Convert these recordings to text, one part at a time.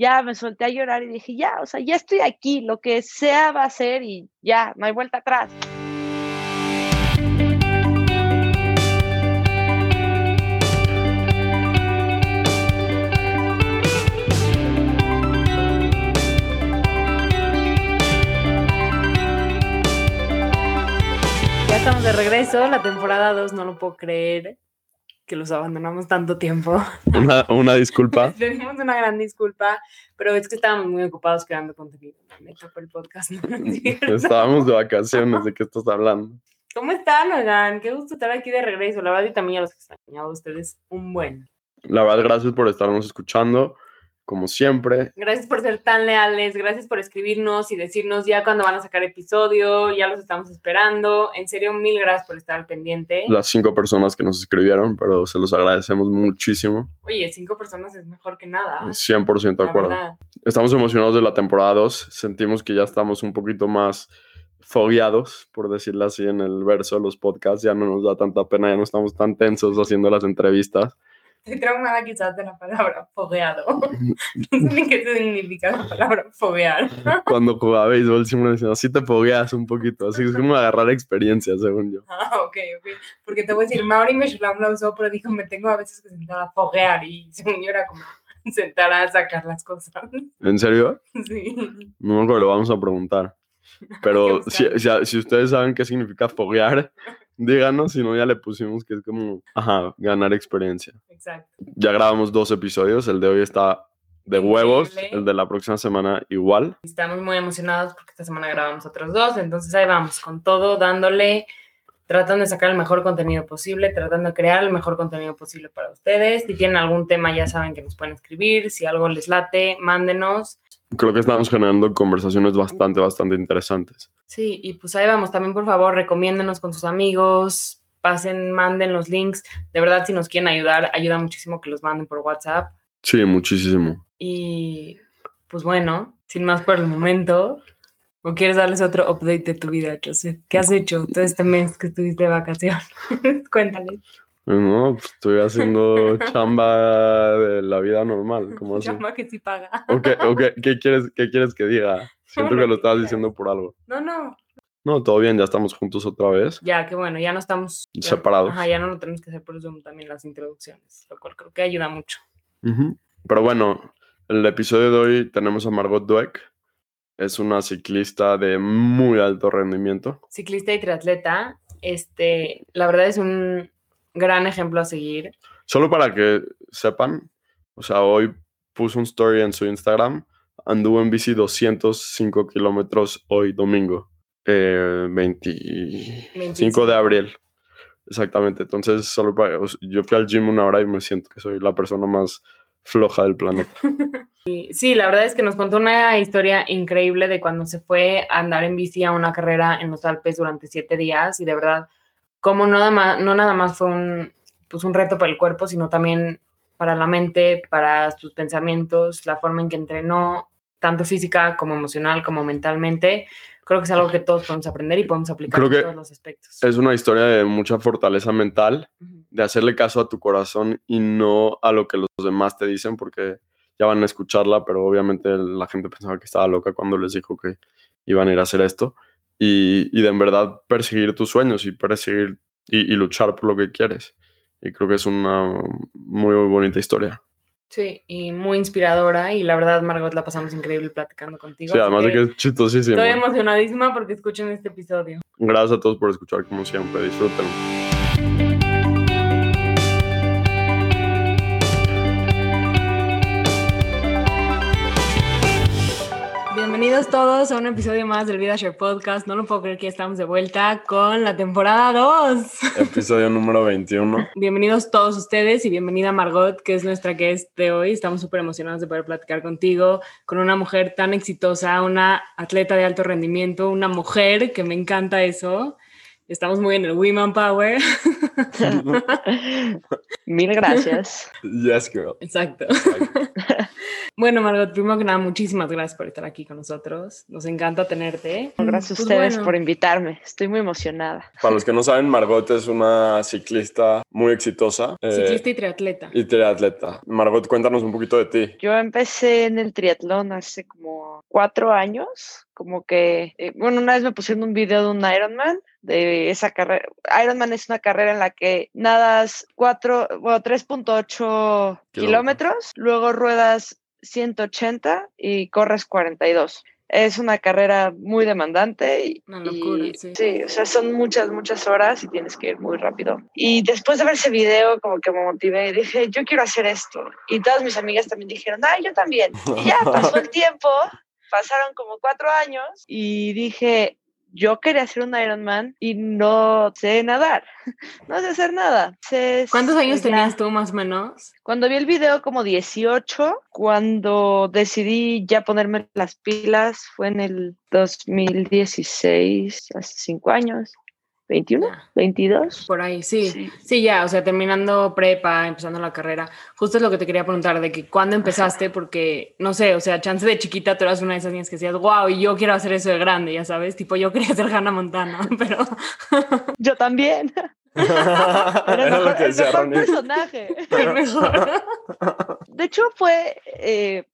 ya me solté a llorar y dije, ya, o sea, ya estoy aquí, lo que sea va a ser y ya, no hay vuelta atrás. Ya estamos de regreso, la temporada 2, no lo puedo creer que los abandonamos tanto tiempo. Una, una disculpa. Tenemos una gran disculpa, pero es que estábamos muy ocupados creando contenido. Me tocó el podcast. ¿no? Estábamos de vacaciones, ¿de qué estás hablando? ¿Cómo están, oigan? Qué gusto estar aquí de regreso. La verdad, y también ya los extrañaba a ustedes un buen. La verdad, gracias por estarnos escuchando, como siempre. Gracias por ser tan leales, gracias por escribirnos y decirnos ya cuando van a sacar episodio, ya los estamos esperando. En serio, mil gracias por estar al pendiente. Las cinco personas que nos escribieron, pero se los agradecemos muchísimo. Oye, cinco personas es mejor que nada. 100% de acuerdo. verdad. Estamos emocionados de la temporada 2. Sentimos que ya estamos un poquito más fogueados, por decirlo así, en el verso de los podcasts. Ya no nos da tanta pena, ya no estamos tan tensos haciendo las entrevistas. Estoy traumada quizás de la palabra fogueado. No sé ni qué significa la palabra foguear. Cuando jugaba béisbol siempre decían, así te fogueas un poquito, así es como agarrar experiencia, según yo. Ah, ok, ok. Porque te voy a decir, Mauri Meshulam la usó, pero dijo, me tengo a veces que sentar a foguear. Y según yo era como sentar a sacar las cosas. ¿En serio? Sí. No me acuerdo, lo vamos a preguntar. Pero si, si, si ustedes saben qué significa foguear, díganos, si no ya le pusimos que es como, ajá, ganar experiencia. Exacto. Ya grabamos dos episodios, el de hoy está de huevos, Increíble. el de la próxima semana igual. Estamos muy emocionados porque esta semana grabamos otros dos, entonces ahí vamos, con todo, dándole, tratando de sacar el mejor contenido posible, tratando de crear el mejor contenido posible para ustedes. Si tienen algún tema, ya saben que nos pueden escribir. Si algo les late, mándenos. Creo que estamos generando conversaciones bastante, bastante interesantes. Sí, y pues ahí vamos. También, por favor, recomiéndenos con sus amigos, pasen, manden los links. De verdad, si nos quieren ayudar, ayuda muchísimo que los manden por WhatsApp. Sí, muchísimo. Y pues bueno, sin más por el momento, ¿o quieres darles otro update de tu vida, Joseph? ¿Qué has hecho todo este mes que estuviste de vacaciones? Cuéntales. No, pues estoy haciendo chamba de la vida normal, como así. Llama que sí paga. ¿O qué, o qué- quieres, qué quieres que diga? Siento que lo estabas diciendo por algo. No, no. No, todo bien, ya estamos juntos otra vez. Ya, que bueno, ya no estamos ya- Separados. Ajá, ya no lo tenemos que hacer por Zoom también las introducciones, lo cual creo que ayuda mucho. Ujú. Pero bueno, el episodio de hoy tenemos a Margot Dweck. Es una ciclista de muy alto rendimiento. Ciclista y triatleta, este, la verdad es un gran ejemplo a seguir. Solo para que sepan, o sea, hoy puso un story en su Instagram. Anduvo en bici 205 kilómetros hoy domingo, eh, 25 25. de abril. Exactamente. Entonces, solo para, yo fui al gym una hora y me siento que soy la persona más floja del planeta. Sí, la verdad es que nos contó una historia increíble de cuando se fue a andar en bici a una carrera en los Alpes durante siete días y de verdad, como no nada más, no nada más fue un, pues un reto para el cuerpo, sino también para la mente, para sus pensamientos, la forma en que entrenó, tanto física como emocional, como mentalmente. Creo que es algo que todos podemos aprender y podemos aplicar Creo en que todos los aspectos. Es una historia de mucha fortaleza mental. De hacerle caso a tu corazón y no a lo que los demás te dicen, porque ya van a escucharla, pero obviamente la gente pensaba que estaba loca cuando les dijo que iban a ir a hacer esto. Y, y de en verdad perseguir tus sueños y perseguir y, y luchar por lo que quieres. Y creo que es una muy, bonita historia. Sí, y muy inspiradora y la verdad, Margot, la pasamos increíble platicando contigo. Sí, además de que es chistosísimo. Estoy emocionadísima porque escuchen este episodio. Gracias a todos por escuchar, como siempre. Disfruten. Bienvenidos todos a un episodio más del Vida Share Podcast. No lo puedo creer que ya estamos de vuelta con la temporada 2. Episodio número 21. Bienvenidos todos ustedes y bienvenida Margot, que es nuestra guest de hoy. Estamos súper emocionados de poder platicar contigo, con una mujer tan exitosa, una atleta de alto rendimiento, una mujer que me encanta eso. Estamos muy en el Women Power. Mil gracias. Yes, girl. Exacto. Bueno, Margot, primero que nada, muchísimas gracias por estar aquí con nosotros. Nos encanta tenerte. Gracias a Pues ustedes bueno. por invitarme. Estoy muy emocionada. Para los que no saben, Margot es una ciclista muy exitosa. eh, Ciclista y triatleta. y triatleta. Margot, cuéntanos un poquito de ti. Yo empecé en el triatlón hace como cuatro años. Como que, eh, bueno, una vez me pusieron un video de un Ironman, de esa carrera. Ironman es una carrera en la que nadas cuatro, bueno, 3.8 kilómetros, luego ruedas 180 y corres 42. Es una carrera muy demandante y, Una locura, y- sí. o sea, son muchas, muchas horas y tienes que ir muy rápido. Y después de ver ese video, como que me motivé y dije, yo quiero hacer esto. Y todas mis amigas también dijeron, ah, yo también. Y ya pasó el tiempo, pasaron como cuatro años y dije, yo quería hacer un Ironman y no sé nadar, no sé hacer nada. Sé- ¿Cuántos años ya- tenías tú más o menos? Cuando vi el video como 18, cuando decidí ya ponerme las pilas, fue en el 2016, hace cinco años, 21, Ya, 22. Por ahí, sí. Sí. Sí, ya, o sea, terminando prepa, empezando la carrera. Justo es lo que te quería preguntar, de que cuándo empezaste, porque, no sé, o sea, chance de chiquita tú eras una de esas niñas que decías, wow, y yo quiero hacer eso de grande, ya sabes, tipo, yo quería ser Hannah Montana, pero Yo también. Era lo mejor, que el mejor personaje. el mejor. De hecho, fue, eh,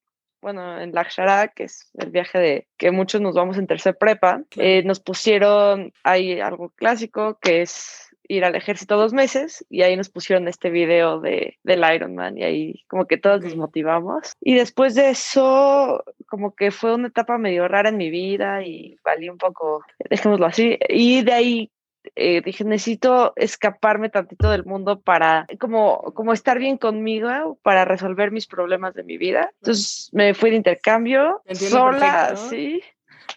bueno, en Lakshara, que es el viaje de que muchos nos vamos en tercer prepa, eh, nos pusieron, hay algo clásico que es ir al ejército dos meses y ahí nos pusieron este video de, del Ironman y ahí como que todos nos motivamos. Y después de eso, como que fue una etapa medio rara en mi vida y valí un poco, dejémoslo así. Y de ahí eh, dije, necesito escaparme tantito del mundo para como, como estar bien conmigo, para resolver mis problemas de mi vida. Entonces me fui de intercambio, sola, perfecto. sí.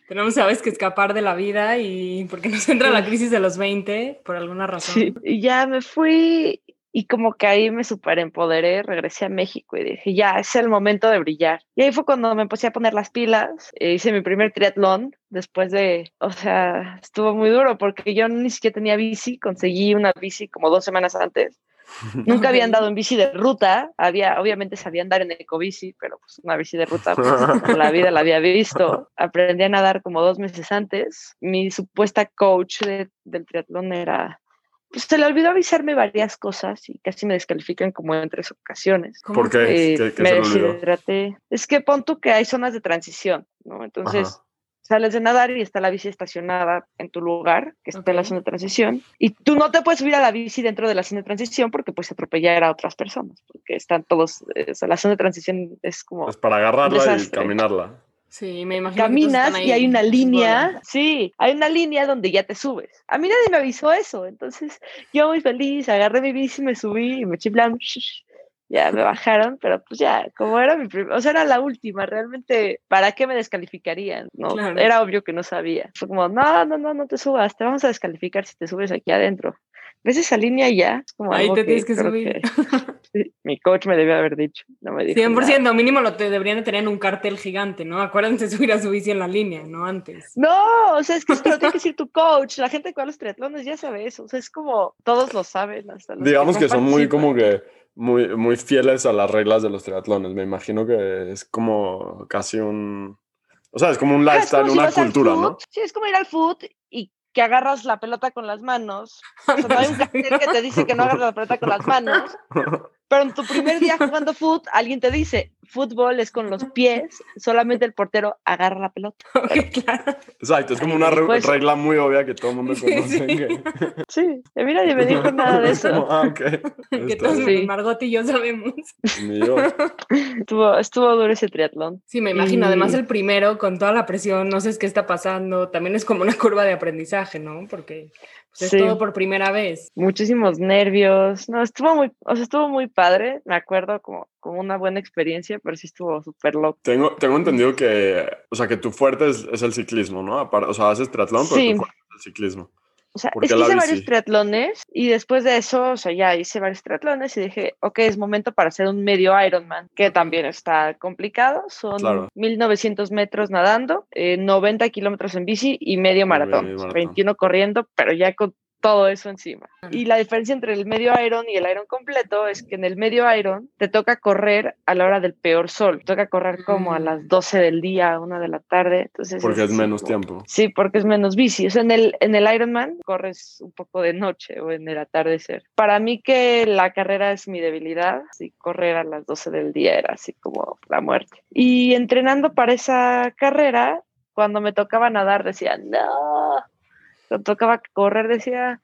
Tenemos, sabes, que escapar de la vida y porque nos entra la crisis de los 20, por alguna razón. Sí, y ya me fui y como que ahí me super empoderé, regresé a México y dije, ya, es el momento de brillar. Y ahí fue cuando me empecé a poner las pilas, e hice mi primer triatlón después de, o sea, estuvo muy duro porque yo ni siquiera tenía bici, conseguí una bici como dos semanas antes. Nunca había andado en bici de ruta, había, obviamente sabía andar en ecobici, pero pues una bici de ruta pues, la vida la había visto. Aprendí a nadar como dos meses antes. Mi supuesta coach de- del triatlón era, se le olvidó avisarme varias cosas y casi me descalifican como en tres ocasiones. ¿Cómo ¿Por qué? Eh, ¿Qué- qué me deshidraté. Es que pon tú que hay zonas de transición, ¿no? Entonces Ajá. sales de nadar y está la bici estacionada en tu lugar, que está en la zona de transición, y tú no te puedes subir a la bici dentro de la zona de transición porque puedes atropellar a otras personas, porque están todos, eh, o sea, la zona de transición es como Es para agarrarla y caminarla. Sí, me imagino. que caminas están y hay una línea, bola. sí, hay una línea donde ya te subes. A mí nadie me avisó eso, entonces yo muy feliz, agarré mi bici, me subí y me "Shh", ya me bajaron, pero pues ya, como era mi primera, o sea, era la última, realmente, ¿para qué me descalificarían? No, Claro. era obvio que no sabía. Fue como, no, no, no, no te subas, te vamos a descalificar si te subes aquí adentro. ¿Ves esa línea ya? Es como Ahí algo te tienes que creo subir. que- sí, mi coach me debió haber dicho, no me dijo 100%, nada. mínimo lo te deberían de tener en un cartel gigante, ¿no? Acuérdense de subir a su bici en la línea, ¿no? Antes. No, o sea, es que esto lo tiene que decir tu coach. La gente que va a los triatlones ya sabe eso. O sea, es como todos lo saben. Hasta los Digamos no que son muy como que muy, muy fieles a las reglas de los triatlones. Me imagino que es como casi un... O sea, es como un Ah, es lifestyle, como si una cultura, ¿no? Sí, es como ir al foot y que agarras la pelota con las manos. O sea, no hay un cartel que te dice que no agarras la pelota con las manos. Pero en tu primer día jugando foot, alguien te dice, fútbol es con los pies, solamente el portero agarra la pelota. Ok, claro. Exacto, es como una después- regla muy obvia que todo el mundo conoce. sí. que- Sí, y a mí nadie me dijo nada de eso. ah, ok. Que todos. Sí. Margot y yo sabemos. Ni yo. Estuvo, estuvo duro ese triatlón. Sí, me imagino. Además, Y- el primero, con toda la presión, no sé qué está pasando, también es como una curva de aprendizaje, ¿no? Porque pues, es Sí. todo por primera vez. muchísimos nervios. No, estuvo muy, o sea, estuvo muy padre. Me acuerdo como, como una buena experiencia, pero sí estuvo súper loco. Tengo, tengo entendido que, o sea, que tu fuerte es, es el ciclismo, ¿no? O sea, haces triatlón, pero Sí. tu fuerte es el ciclismo. O sea, ¿Por es que hice varios triatlones y después de eso, o sea, ya hice varios triatlones y dije, ok, es momento para hacer un medio Ironman, que también está complicado. Son Claro. 1900 metros nadando, eh, 90 kilómetros en bici y medio maratón. medio maratón. 21 corriendo, pero ya con todo eso encima. Y la diferencia entre el medio Iron y el Iron completo es que en el medio Iron te toca correr a la hora del peor sol. Te toca correr como a Mm. las 12 del día, a 1 de la tarde. Entonces Porque es así menos como- tiempo. Sí, porque es menos bici. O sea, en el, en el Ironman corres un poco de noche o en el atardecer. Para mí que la carrera es mi debilidad, así correr a las 12 del día era así como la muerte. Y entrenando para esa carrera, cuando me tocaba nadar decía, no. Cuando tocaba correr decía,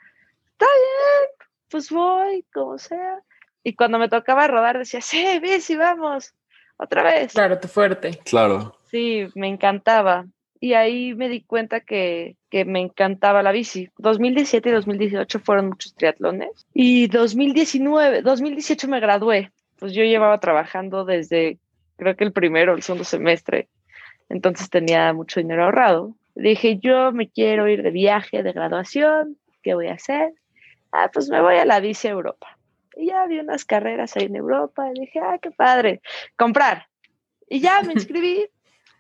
está bien, pues voy, como sea. Y cuando me tocaba rodar decía, sí, bici, vamos, otra vez. Claro, tu fuerte. Claro. Sí, me encantaba. Y ahí me di cuenta que, que me encantaba la bici. 2017 y 2018 fueron muchos triatlones. Y 2019, 2018 me gradué. Pues yo llevaba trabajando desde, creo que el primero, el segundo semestre. Entonces tenía mucho dinero ahorrado. Dije, yo me quiero ir de viaje, de graduación. ¿Qué voy a hacer? Ah, pues me voy a la bici Europa. Y ya vi unas carreras ahí en Europa. Y dije, ah, qué padre. Comprar. Y ya me inscribí.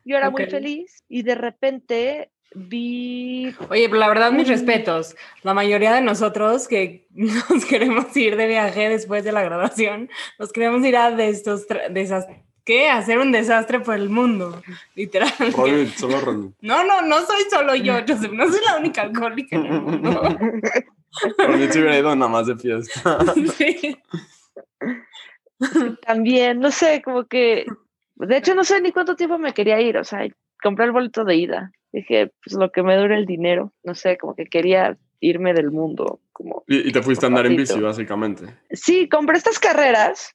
Yo era muy feliz y de repente vi Oye, pero la verdad, mis respetos. La mayoría de nosotros que nos queremos ir de viaje después de la graduación, nos queremos ir a de estos ¿qué? Hacer un desastre por el mundo, literal. Solo. No, no, no soy solo yo, Joseph, no soy la única alcohólica en el mundo. Se hubiera ido nada más de fiesta. Sí. también, no sé, como que, de hecho no sé ni cuánto tiempo me quería ir, o sea, compré el boleto de ida. Dije, pues lo que me dure el dinero, no sé, como que quería irme del mundo, como Y, y te fuiste a andar en bici, básicamente. Sí, compré estas carreras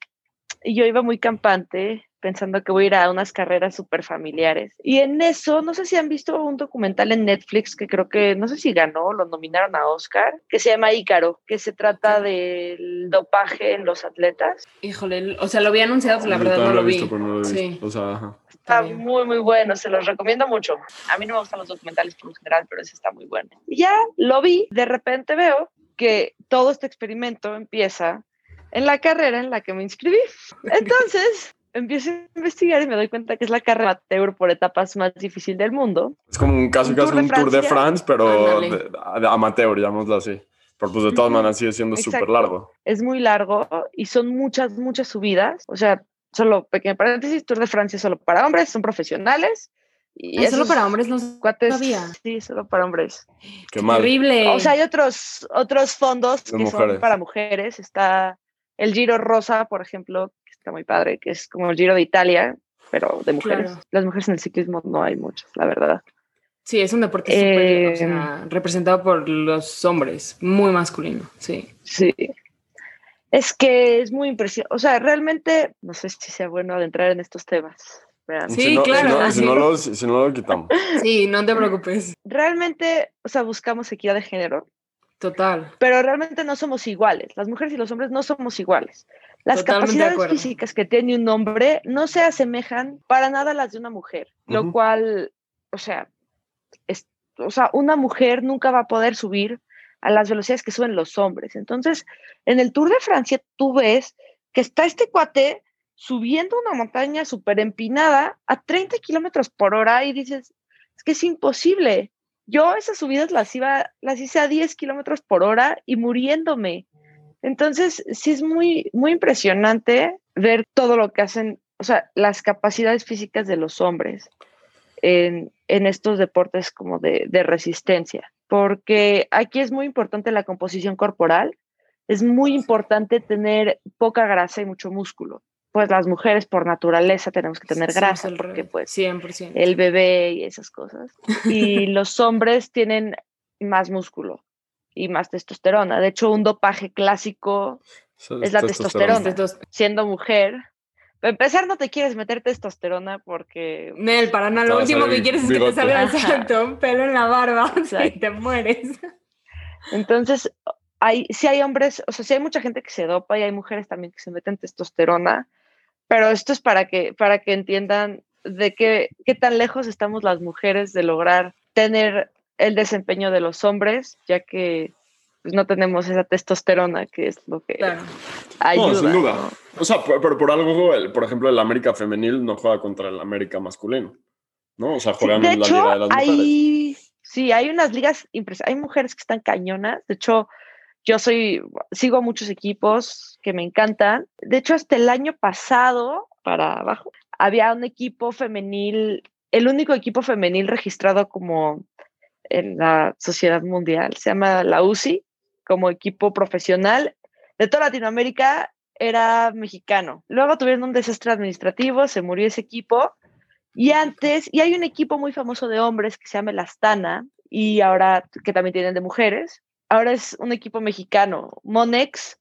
y yo iba muy campante pensando que voy a ir a unas carreras súper familiares. Y en eso, no sé si han visto un documental en Netflix que creo que, no sé si ganó, lo nominaron a Oscar, que se llama Ícaro, que se trata del dopaje en los atletas. Híjole, o sea, lo había anunciado, la verdad no lo vi. visto, pero no lo Sí. visto. O sea, ajá. Está muy, muy bueno, se los recomiendo mucho. A mí no me gustan los documentales por lo general, pero ese está muy bueno. Y ya lo vi, de repente veo que todo este experimento empieza en la carrera en la que me inscribí. Entonces, empiezo a investigar y me doy cuenta que es la carrera amateur por etapas más difícil del mundo. Es como un casi Un casi Tour de un Tour de Francia. France, pero de- de amateur, llamémoslo así. Pero pues de todas maneras sigue siendo súper largo. Es muy largo y son muchas, muchas subidas. O sea, solo pequeño paréntesis, Tour de Francia es solo para hombres, son profesionales. Y ¿Es solo esos para hombres? No cuates, sabía. sí, solo para hombres. Qué mal. Terrible. O sea, hay otros, otros fondos De que mujeres. son para mujeres. Está el Giro Rosa, por ejemplo, que está muy padre, que es como el Giro de Italia, pero de mujeres. Claro. Las mujeres en el ciclismo no hay muchas, la verdad. Sí, es un deporte súper, o Eh, sea, representado por los hombres, muy masculino, sí. Sí. Es que es muy impresionante. O sea, realmente, no sé si sea bueno adentrar en estos temas. vean. Sí, si no, claro, Si no, así. si no lo, si- si no lo quitamos. Sí, no te preocupes, Realmente, o sea, buscamos equidad de género, total. pero realmente no somos iguales. Las mujeres y los hombres no somos iguales. Las Totalmente de capacidades físicas que tiene un hombre no se asemejan para nada a las de una mujer, lo cual, o sea, es- o sea, una mujer nunca va a poder subir a las velocidades que suben los hombres. Entonces, en el Tour de Francia tú ves que está este cuate subiendo una montaña súper empinada a 30 kilómetros por hora y dices, es que es imposible. Yo esas subidas las iba, las hice a 10 kilómetros por hora y muriéndome. Entonces, sí es muy, muy impresionante ver todo lo que hacen, o sea, las capacidades físicas de los hombres en, en estos deportes como de, de resistencia, porque aquí es muy importante la composición corporal, es muy importante tener poca grasa y mucho músculo. Pues las mujeres por naturaleza tenemos que tener Somos grasa, porque pues 100%. el bebé y esas cosas. Y los hombres tienen más músculo y más testosterona. De hecho, un dopaje clásico, Es la testosterona. Entonces, siendo mujer, para empezar no te quieres meter testosterona porque... Nel, para nada, lo último que quieres es que te salga exacto, un pelo en la barba y te mueres. Entonces, hay, sí hay hombres, o sea, sí hay mucha gente que se dopa y hay mujeres también que se meten testosterona, pero esto es para que, para que entiendan de qué, qué tan lejos estamos las mujeres de lograr tener el desempeño de los hombres, ya que pues, no tenemos esa testosterona que es lo que Claro. ayuda. No, sin duda. ¿no? O sea, por- pero por algo, el- por ejemplo, el América femenil no juega contra el América masculino. ¿No? O sea, Sí, juegan de en la hecho, Liga de las Mujeres. hay, Sí, hay unas ligas impresionantes. Hay mujeres que están cañonas. De hecho, yo soy, sigo muchos equipos que me encantan. De hecho, hasta el año pasado, para abajo, había un equipo femenil, el único equipo femenil registrado como en la sociedad mundial. Se llama la UCI, como equipo profesional. De toda Latinoamérica era mexicano. Luego tuvieron un desastre administrativo, se murió ese equipo. Y antes, y hay un equipo muy famoso de hombres que se llama el Astana, y ahora que también tienen de mujeres. Ahora es un equipo mexicano. Monex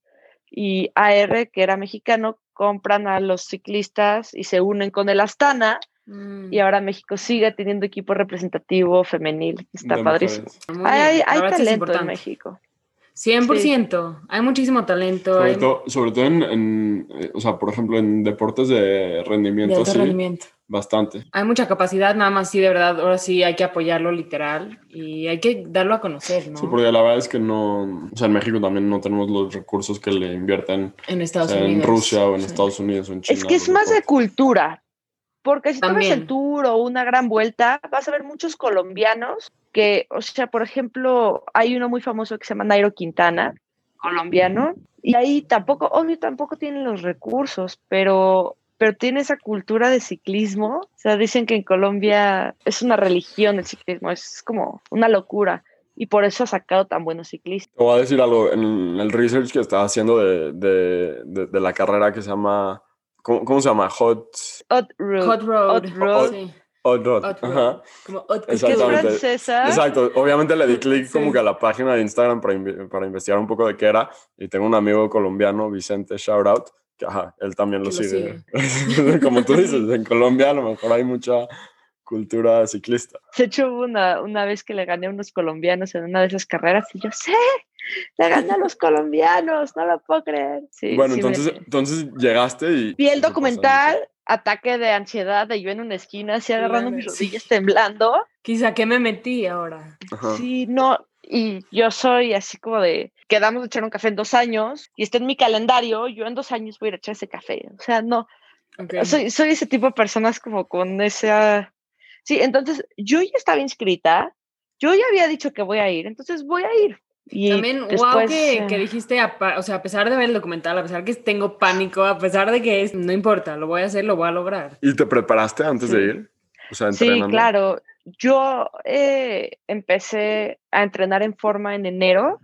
y AR, que era mexicano, compran a los ciclistas y se unen con el Astana Mm. Y ahora México sigue teniendo equipo representativo femenil. Está padrísimo. Hay, hay talento en México. 100%, hay muchísimo talento. Sobre, todo, en, eh, o sea, por ejemplo, en deportes de rendimiento. sí, rendimiento. Bastante. Hay mucha capacidad, nada más sí, de verdad, ahora sí hay que apoyarlo literal y hay que darlo a conocer, ¿no? Sí, porque la verdad es que no, o sea, en México también no tenemos los recursos que le invierten en Estados Unidos. En Rusia o en Estados Unidos o en China. Es que es más de cultura, porque si tomas el tour o una gran vuelta, vas a ver muchos colombianos que, o sea, por ejemplo, hay uno muy famoso que se llama Nairo Quintana, colombiano, y ahí tampoco, obvio, tampoco tienen los recursos, pero, pero tiene esa cultura de ciclismo. O sea, dicen que en Colombia es una religión el ciclismo, es como una locura y por eso ha sacado tan buenos ciclistas. Te voy a decir algo, en el research que estaba haciendo de, de, de, de la carrera que se llama ¿Cómo, se llama? Hot... Hot Road. Hot Road. Hot Road. Hot Road. Ajá. Como Hot Es francesa. Exacto. Obviamente le di clic como que a la página de Instagram para, para, investigar un poco de qué era. Y tengo un amigo colombiano, Vicente, shout out, ajá, él también lo sigue. como tú dices, en Colombia a lo mejor hay mucha cultura ciclista. De hecho, hubo una, una vez que le gané a unos colombianos en una de esas carreras y yo sé, le gané a los colombianos, no lo puedo creer. bueno, entonces, entonces llegaste y... Vi el documental, ataque de ansiedad de yo en una esquina, así agarrando mis rodillas temblando. Quizá que me metí ahora. Sí, no, y yo soy así como de, quedamos de echar un café en dos años y está en mi calendario, yo en dos años voy a ir a echar ese café. O sea, no, soy, soy ese tipo de personas como con esa Sí, entonces yo ya estaba inscrita, yo ya había dicho que voy a ir, entonces voy a ir. Y También, wow, que, eh, dijiste, o sea, a pesar de ver el documental, a pesar que tengo pánico, a pesar de que es, no importa, lo voy a hacer, lo voy a lograr. ¿Y te preparaste antes de ir? O sea, sí, claro. Yo eh, empecé a entrenar en forma en enero,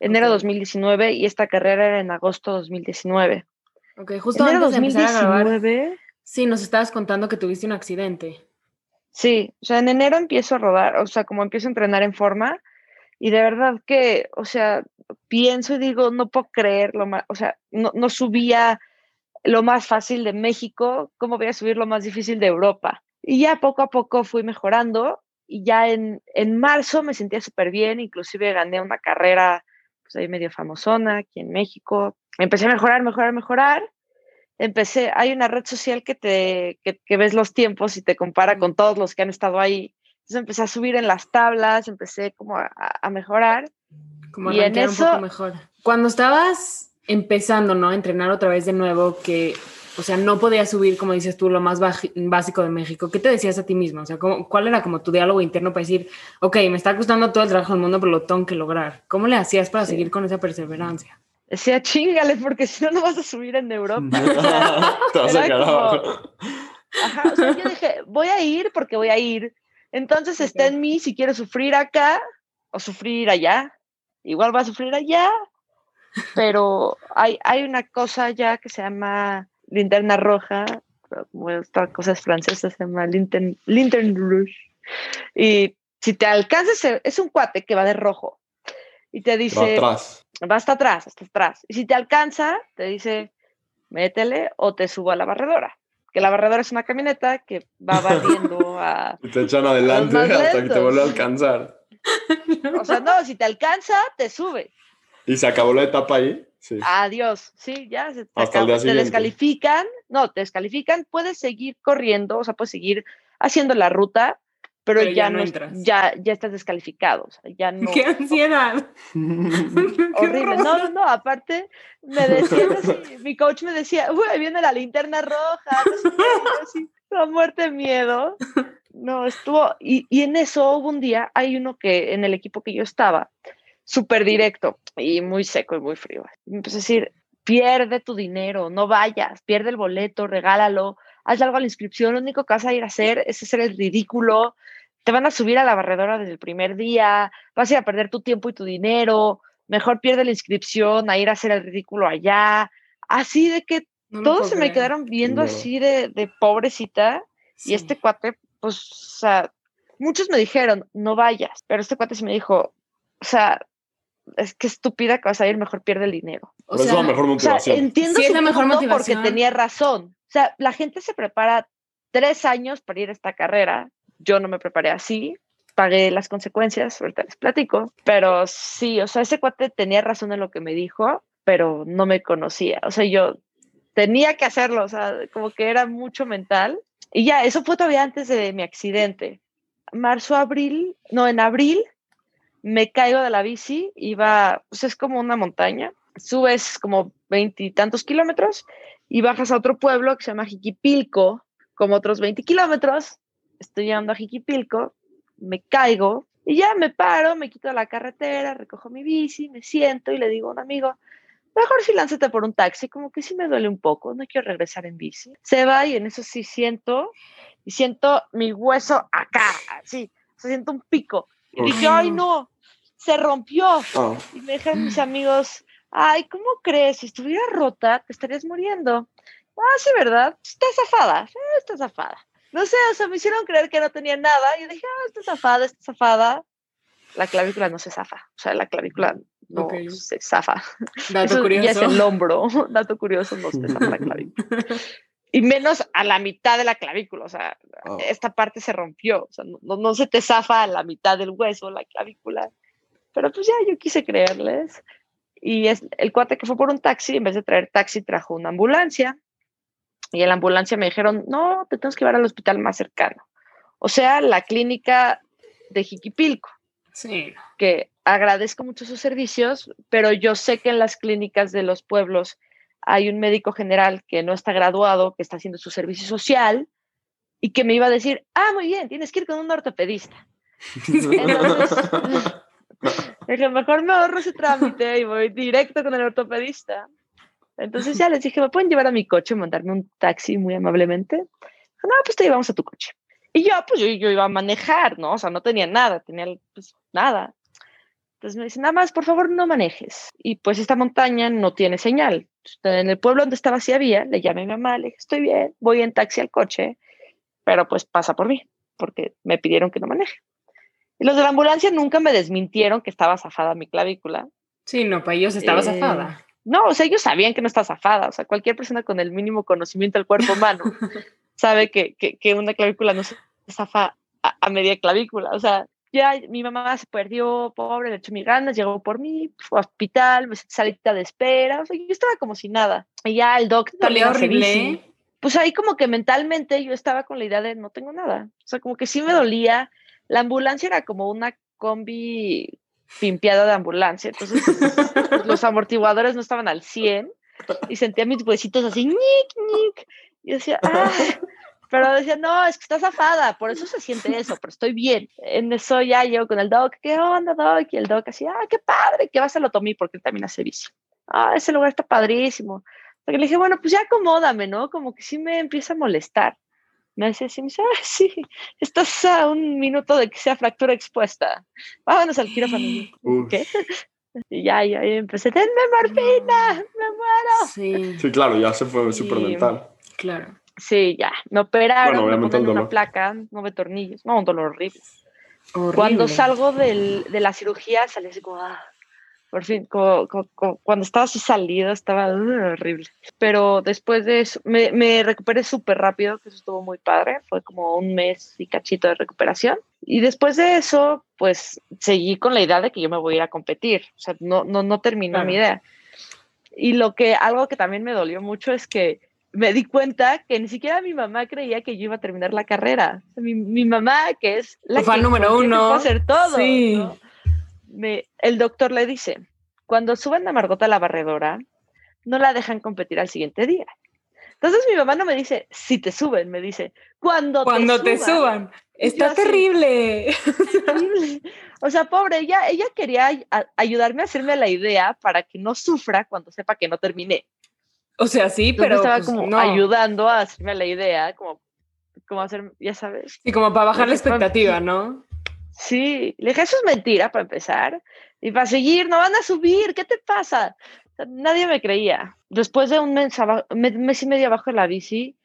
enero 2019, y esta carrera era en agosto 2019. Ok, justo enero antes 2019, de empezar sí, nos estabas contando que tuviste un accidente. Sí, o sea, en enero empiezo a rodar, o sea, como empiezo a entrenar en forma y de verdad que, o sea, pienso y digo, no puedo creer lo más, o sea, no, no subía lo más fácil de México, ¿cómo voy a subir lo más difícil de Europa? Y ya poco a poco fui mejorando y ya en, en marzo me sentía súper bien, inclusive gané una carrera, pues ahí medio famosona aquí en México. Empecé a mejorar, mejorar, mejorar empecé, hay una red social que te, que, ves los tiempos y te compara con todos los que han estado ahí. Entonces empecé a subir en las tablas, empecé como a, mejorar. Como y en eso, mejor. Cuando estabas empezando, ¿no? A entrenar otra vez de nuevo, que, o sea, no podías subir, como dices tú, lo más básico de México. ¿Qué te decías a ti mismo? O sea, ¿cuál era como tu diálogo interno para decir, ok, me está costando todo el trabajo del mundo, pero lo tengo que lograr? ¿Cómo le hacías para seguir con esa perseverancia? decía, chingale, porque si no, no vas a subir en Europa. Te vas a Ajá, o sea, yo dije, voy a ir porque voy a ir. Entonces está en mí si quiero sufrir acá o sufrir allá. Igual va a sufrir allá, pero hay, hay una cosa ya que se llama linterna roja, como esta cosa es francesa, se llama lintern, lintern rouge. Y si te alcanzas, es un cuate que va de rojo y te dice... Va atrás. Va hasta atrás, hasta atrás. Y si te alcanza, te dice, métele o te subo a la barredora. Que la barredora es una camioneta que va barriendo a... Y te echan adelante hasta que te vuelve a alcanzar. O sea, no, si te alcanza, te sube. ¿Y se acabó la etapa ahí? Sí. Adiós, sí, ya se te, te descalifican, no, te descalifican, puedes seguir corriendo, o sea, puedes seguir haciendo la ruta, pero, ya, no, ya, ya estás descalificado, o sea, ya no. ¡Qué ansiedad! Horrible. no, no, no, aparte me decía, mi coach me decía, uy, viene la linterna roja, no sé la muerte miedo. no, estuvo, y, y en eso hubo un día, hay uno que en el equipo que yo estaba, súper directo y muy seco y muy frío. Y me empezó a decir, pierde tu dinero, no vayas, pierde el boleto, regálalo, haz algo a la inscripción, lo único que vas a ir a hacer es hacer el ridículo, te van a subir a la barredora desde el primer día, vas a ir a perder tu tiempo y tu dinero, mejor pierde la inscripción a ir a hacer el ridículo allá, así de que No todos se me quedaron viendo No. así de, de pobrecita Sí. y este cuate, pues, o sea, muchos me dijeron, no vayas, pero este cuate sí me dijo, o sea, es que estúpida que vas a ir, mejor pierde el dinero. O Pero es sea, la mejor O sea, motivación. entiendo Sí, es la mejor punto motivación. porque tenía razón. O sea, la gente se prepara tres años para ir a esta carrera. Yo no me preparé así. Pagué las consecuencias, ahorita les platico. Pero sí, o sea, ese cuate tenía razón en lo que me dijo, pero no me conocía. O sea, yo tenía que hacerlo, o sea, como que era mucho mental. Y ya, eso fue todavía antes de mi accidente. Marzo, abril, no, en abril me caigo de la bici, iba, pues es como una montaña, subes como veintitantos kilómetros y bajas a otro pueblo que se llama Jiquipilco, como otros 20 kilómetros, estoy llegando a Jiquipilco, me caigo y ya me paro, me quito la carretera, recojo mi bici, me siento y le digo a un amigo, mejor si lánzate por un taxi, como que sí me duele un poco, no quiero regresar en bici. Se va y en eso sí siento, y siento mi hueso acá, así, o sea, siento un pico. Y dije, ay no, se rompió. Ah, Y me dijeron mis amigos, ay, ¿cómo crees? Si estuviera rota, te estarías muriendo. Ah, sí, ¿verdad? Está zafada, sí, está zafada. No sé, o sea, me hicieron creer que no tenía nada. Y yo dije, ah, está zafada, está zafada. La clavícula no se zafa. O sea, la clavícula no Ok. se zafa. Dato Eso curioso. ya es el hombro. Dato curioso, no se zafa la clavícula. Y menos a la mitad de la clavícula. O sea, ah. esta parte se rompió. O sea, no, no- no se te zafa a la mitad del hueso, la clavícula. Pero pues ya yo quise creerles. Y es el cuate que fue por un taxi, en vez de traer taxi, trajo una ambulancia. Y en la ambulancia me dijeron, no, te tenemos que llevar al hospital más cercano. O sea, la clínica de Jiquipilco, Sí. que agradezco mucho sus servicios, pero yo sé que en las clínicas de los pueblos hay un médico general que no está graduado, que está haciendo su servicio social y que me iba a decir, ah, muy bien, tienes que ir con un ortopedista. Entonces, dije, mejor me ahorro ese trámite y voy directo con el ortopedista. Entonces ya les dije, ¿me pueden llevar a mi coche, mandarme un taxi muy amablemente? No, pues te llevamos a tu coche. Y yo, pues yo, yo iba a manejar, ¿no? O sea, no tenía nada, tenía pues nada. Entonces me dicen, nada más, por favor, no manejes. Y pues esta montaña no tiene señal. En el pueblo donde estaba sí había, le llamé a mi mamá, le dije, estoy bien, voy en taxi al coche, pero pues pasa por mí, porque me pidieron que no maneje. Y los de la ambulancia nunca me desmintieron que estaba zafada mi clavícula. Sí, no, para ellos estaba Eh, zafada. No, o sea, ellos sabían que no está zafada. O sea, cualquier persona con el mínimo conocimiento del cuerpo humano sabe que, que, que una clavícula no se zafa a, a media clavícula. O sea, ya mi mamá se perdió, pobre, le echó mis ganas, llegó por mí, fue a hospital, me salita de espera. O sea, yo estaba como si nada. Y ya el doctor. Dolía horrible. Pues ahí como que mentalmente yo estaba con la idea de no tengo nada. O sea, como que sí me dolía. La ambulancia era como una combi pimpeada de ambulancia. Entonces pues, los amortiguadores no estaban al 100 y sentía mis huesitos así, ñic, ñic. Y decía, ah, pero decía, no, es que está zafada, por eso se siente eso, pero estoy bien. En eso ya llego con el doc, ¿qué onda, doc? Y el doc así, ah, qué padre, que vas a lo tomí porque él también hace bici. Ah, ese lugar está padrísimo. Porque le dije, bueno, pues ya acomódame, ¿no? Como que sí me empieza a molestar. Me hace así, me dice, ah, sí, estás a un minuto de que sea fractura expuesta. Vámonos al quirófano. ¿Qué? Y ya, ya, ya empecé, denme morfina, me muero. Sí, Sí, claro, ya se fue súper mental. claro. Sí, ya, me operaron, Bueno, me ponen una placa, nueve tornillos, no, un dolor horrible. Horrible. Cuando salgo del, de la cirugía, salí así como, ah, por fin, como- como- como cuando estaba así salido, estaba uh, horrible. Pero después de eso, me, me recuperé súper rápido, que eso estuvo muy padre, fue como un mes y cachito de recuperación. Y después de eso, pues seguí con la idea de que yo me voy a ir a competir, o sea, no, no, no terminó mi Claro. idea. Y lo que, algo que también me dolió mucho es que me di cuenta que ni siquiera mi mamá creía que yo iba a terminar la carrera. O sea, Mi, mi mamá, que es la que número uno. hacer todo. Sí. ¿no? Me- el doctor le dice, cuando suben a Margot a la barredora, no la dejan competir al siguiente día. Entonces mi mamá no me dice, si te suben, me dice, cuando, cuando te, suban. Está terrible. terrible. O sea, pobre, ella, ella quería ayudarme a hacerme la idea para que no sufra cuando sepa que no terminé. O sea, sí, pero estaba pues, como no. ayudando a hacerme la idea, como, como hacer, ya sabes. Y como para bajar la Entonces, expectativa, ¿no? Sí, le dije, eso es mentira para empezar. Y para seguir, no van a subir, ¿qué te pasa? O sea, nadie me creía. Después de un mes, aba- me- mes y medio abajo de la bici,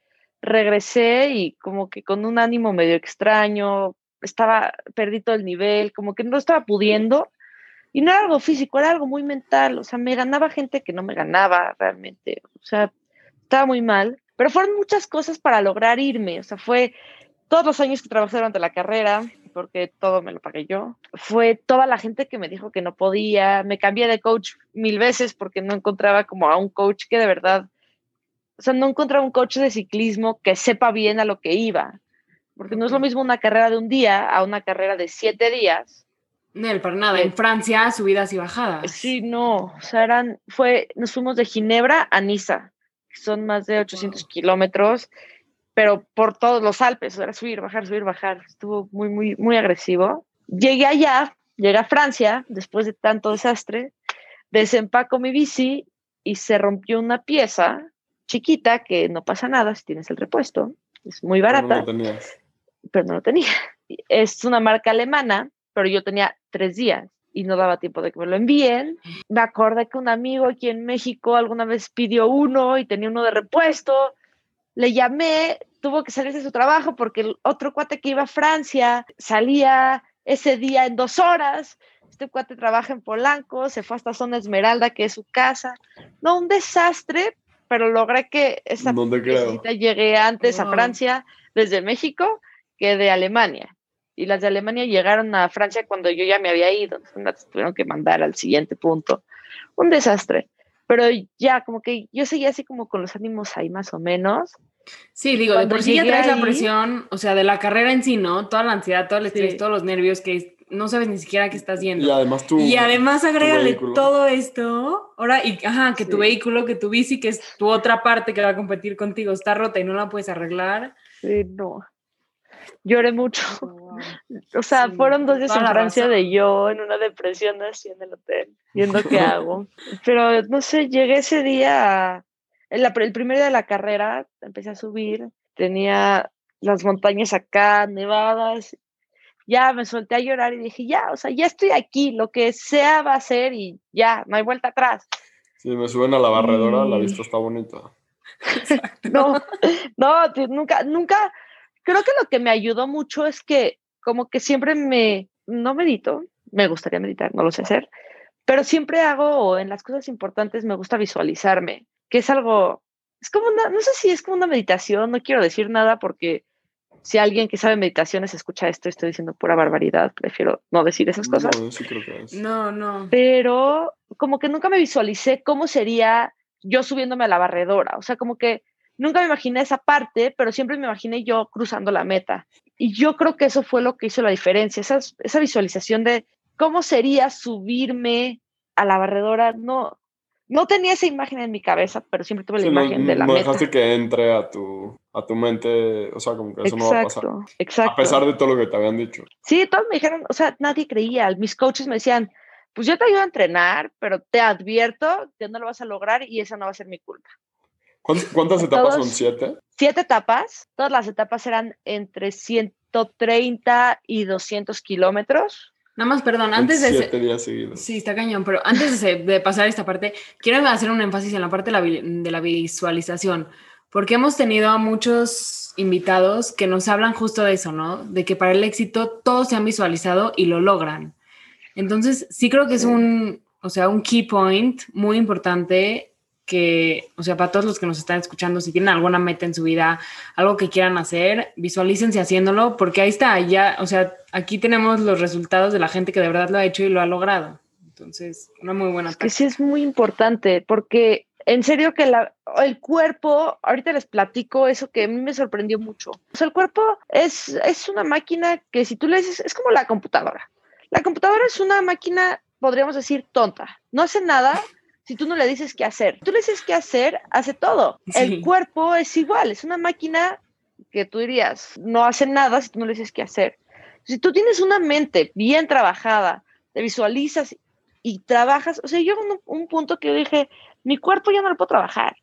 regresé y como que con un ánimo medio extraño, estaba, perdí todo el nivel, como que no estaba pudiendo. Y no era algo físico, era algo muy mental. O sea, me ganaba gente que no me ganaba realmente. O sea, estaba muy mal. Pero fueron muchas cosas para lograr irme. O sea, fue todos los años que trabajé durante la carrera, porque todo me lo pagué yo. Fue toda la gente que me dijo que no podía. Me cambié de coach mil veces porque no encontraba como a un coach que de verdad, o sea, no encontraba un coach de ciclismo que sepa bien a lo que iba. Porque no es lo mismo una carrera de un día a una carrera de siete días. Nel, para nada. En Francia, subidas y bajadas. Sí, no, o sea, eran, fue, nos fuimos de Ginebra a Niza, son más de 800 Wow. kilómetros, pero por todos los Alpes, era subir, bajar, subir, bajar, estuvo muy, muy, muy agresivo. Llegué allá, llegué a Francia, después de tanto desastre, desempaco mi bici y se rompió una pieza chiquita que no pasa nada si tienes el repuesto, es muy Pero no barata lo tenías. pero no lo tenía. Es una marca alemana, pero yo tenía tres días y no daba tiempo de que me lo envíen. Me acordé que un amigo aquí en México alguna vez pidió uno y tenía uno de repuesto. Le llamé, tuvo que salir de su trabajo porque el otro cuate que iba a Francia salía ese día en dos horas. Este cuate trabaja en Polanco, se fue hasta Zona Esmeralda, que es su casa. No, un desastre, pero logré que esa piecita llegue antes a. Francia desde México que de Alemania. Y las de Alemania llegaron a Francia cuando yo ya me había ido. entonces Las tuvieron que mandar al siguiente punto. Un desastre. Pero ya, como que yo seguía así como con los ánimos ahí más o menos. Sí, digo, de por sí ya traes la presión, o sea, de la carrera en sí, ¿no? Toda la ansiedad, todo el estrés, Sí. todos los nervios que no sabes ni siquiera qué estás yendo. Y además tú. Y además agrégale todo esto. Ahora, y ajá, que tu vehículo, que tu bici, que es tu otra parte que va a competir contigo, está rota y no la puedes arreglar. Sí, no. Lloré mucho. O sea, Sí, fueron dos días en la Francia de yo en una depresión así en el hotel, viendo qué hago. Pero no sé, llegué ese día, a- el, la- el primer día de la carrera, empecé a subir, tenía las montañas acá, nevadas, ya me solté a llorar y dije, ya, o sea, ya estoy aquí, lo que sea va a ser y ya, no hay vuelta atrás. Si me suben a la barredora, la Mm. vista está bonita. No, no, nunca, nunca, creo que lo que me ayudó mucho es que como que siempre me, no medito, me gustaría meditar, no lo sé hacer, pero siempre hago, o en las cosas importantes me gusta visualizarme, que es algo, es como una, no sé si es como una meditación, no quiero decir nada porque si alguien que sabe meditaciones escucha esto, estoy diciendo pura barbaridad, prefiero no decir esas cosas No, sí creo que es. No, no. pero como que nunca me visualicé cómo sería yo subiéndome a la barredora. O sea, como que nunca me imaginé esa parte, pero siempre me imaginé yo cruzando la meta. Y yo creo que eso fue lo que hizo la diferencia, esa, esa visualización de cómo sería subirme a la barredora. No, no tenía esa imagen en mi cabeza, pero siempre tuve la no, imagen de la no meta. dejaste que entre a tu, a tu mente, o sea, como que eso no va a pasar. Exacto. A pesar de todo lo que te habían dicho. Sí, todos me dijeron, o sea, nadie creía. Mis coaches me decían, pues yo te ayudo a entrenar, pero te advierto que no lo vas a lograr y esa no va a ser mi culpa. ¿Cuántas, etapas son? ¿Siete? Siete etapas, todas las etapas eran entre 130 y 200 kilómetros. Nada más, perdón, antes de... ese- siete días seguidos. Sí, está cañón, pero antes de, de pasar esta parte, quiero hacer un énfasis en la parte de la, de la visualización, porque hemos tenido a muchos invitados que nos hablan justo de eso, ¿no? De que para el éxito todos se han visualizado y lo logran. Entonces, sí creo que es un, o sea, un key point muy importante que, o sea, para todos los que nos están escuchando, si tienen alguna meta en su vida, algo que quieran hacer, visualícense haciéndolo, porque ahí está, ya, o sea, aquí tenemos los resultados de la gente que de verdad lo ha hecho y lo ha logrado. Entonces, una muy buena Es que sí es muy importante porque en serio que la, el cuerpo, ahorita les platico eso que a mí me sorprendió mucho. O sea, el cuerpo es, es una máquina que si tú le dices, es como la computadora. La computadora es una máquina, podríamos decir, tonta. No hace nada, si tú no le dices qué hacer. Tú le dices qué hacer, hace todo. El cuerpo es igual, es una máquina que tú dirías, no hace nada si tú no le dices qué hacer. Si tú tienes una mente bien trabajada, te visualizas y trabajas, o sea, yo un, un punto que dije, mi cuerpo ya no lo puedo trabajar,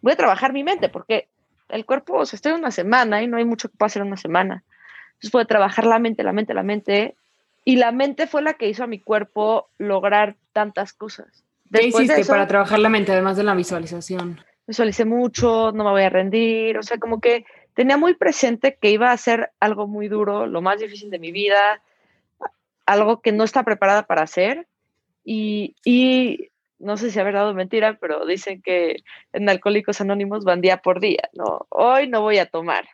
voy a trabajar mi mente, porque el cuerpo, o sea, estoy en una semana y no hay mucho que pueda hacer en una semana. Entonces puede trabajar la mente, la mente, la mente, y la mente fue la que hizo a mi cuerpo lograr tantas cosas. ¿Qué hiciste para trabajar la mente, además de la visualización? Visualicé mucho, no me voy a rendir, o sea, como que tenía muy presente que iba a ser algo muy duro, lo más difícil de mi vida, algo que no está preparada para hacer. Y, y no sé si haber dado mentira, pero dicen que en Alcohólicos Anónimos van día por día, ¿no? Hoy no voy a tomar.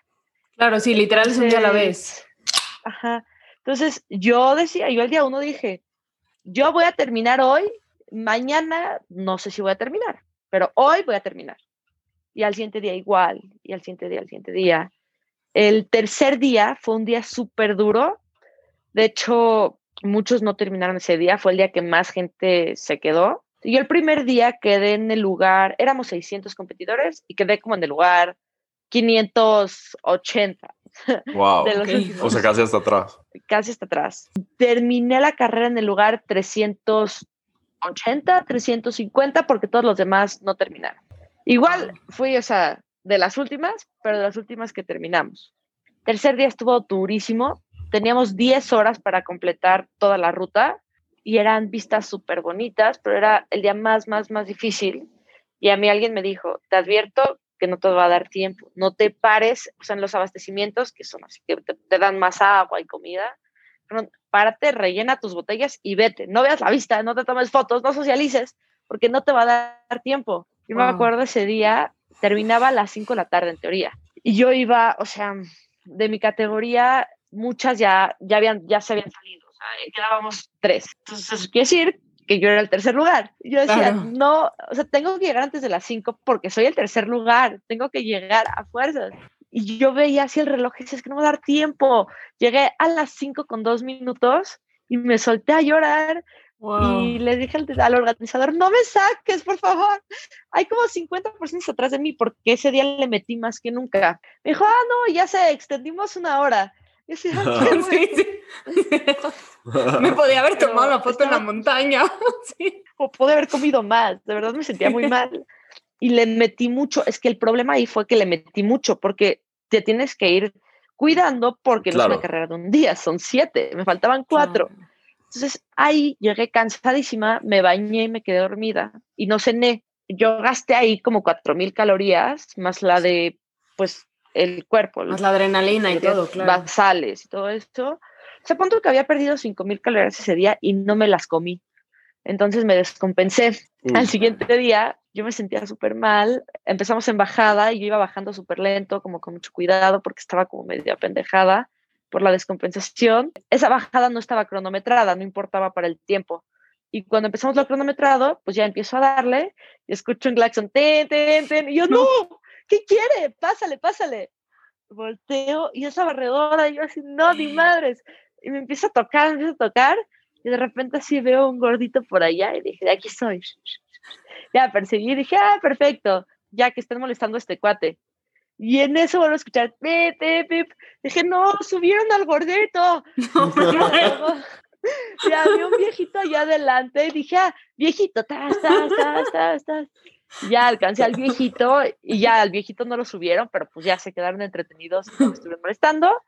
Claro, sí, literal es un día a la vez. Ajá. Entonces, yo decía, yo el día uno dije, yo voy a terminar hoy, mañana no sé si voy a terminar, pero hoy voy a terminar. Y al siguiente día igual, y al siguiente día, al siguiente día. El tercer día fue un día súper duro. De hecho, muchos no terminaron ese día, fue el día que más gente se quedó. Yo el primer día quedé en el lugar, éramos 600 competidores y quedé como en el lugar 580. Wow. o sea, casi hasta atrás. Casi hasta atrás. Terminé la carrera en el lugar 380, 350, porque todos los demás no terminaron. Igual fui, o sea, de las últimas, pero de las últimas que terminamos. Tercer día estuvo durísimo. Teníamos 10 horas para completar toda la ruta y eran vistas súper bonitas, pero era el día más, más, más difícil. Y a mí alguien me dijo, te advierto que no te va a dar tiempo, no te pares, o sea, en los abastecimientos, que son así, que te, dan más agua y comida, párate, rellena tus botellas y vete, no veas la vista, no te tomes fotos, no socialices, porque no te va a dar tiempo. Yo me acuerdo ese día, terminaba a las 5 de la tarde en teoría, y yo iba, o sea, de mi categoría, muchas ya, ya, habían, ya se habían salido, o sea, quedábamos tres. Entonces, eso quiere decir que yo era el tercer lugar. yo decía, no, o sea, tengo que llegar antes de las 5 porque soy el tercer lugar, tengo que llegar a fuerzas. Y yo veía así el reloj y decía, es que no va a dar tiempo. Llegué a las 5 con dos minutos y me solté a llorar. Y le dije al, al, organizador, no me saques, por favor. Hay como 50 personas atrás de mí porque ese día le metí más que nunca. Me dijo, ah, no, ya sé, extendimos una hora. Y sí, sí. Me podía haber tomado la foto en la montaña. O pude haber comido más. De verdad me sentía muy mal. Y le metí mucho. Es que el problema ahí fue que le metí mucho porque te tienes que ir cuidando porque no es una carrera de un día, son siete. Me faltaban cuatro. Entonces ahí llegué cansadísima, me bañé, me quedé dormida y no cené. Yo gasté ahí como cuatro mil calorías, más la de, pues, el cuerpo. Más la adrenalina y todo, claro. Basales y todo esto. Se punto que había perdido 5.000 calorías ese día y no me las comí. Entonces me descompensé. Al siguiente día yo me sentía súper mal. Empezamos en bajada y yo iba bajando súper lento, como con mucho cuidado, porque estaba como medio pendejada por la descompensación. Esa bajada no estaba cronometrada, no importaba para el tiempo. Y cuando empezamos lo cronometrado, pues ya empiezo a darle y escucho un claxon, ten, ten, ten, y yo, no, ¿qué quiere? Pásale, pásale. Volteo y esa barredora, y yo así, no, ni madres y me empieza a tocar, me empieza a tocar, y de repente así veo un gordito por allá, y dije, de aquí soy. Ya perseguí, dije, ah, perfecto, ya que estén molestando a este cuate. Y en eso vuelvo a escuchar, pip, pip, pip. Dije, no, subieron al gordito. y había un viejito allá adelante, y dije, ah, viejito, estás, estás, estás, estás. Ya alcancé al viejito, y ya al viejito no lo subieron, pero pues ya se quedaron entretenidos y me estuvieron molestando.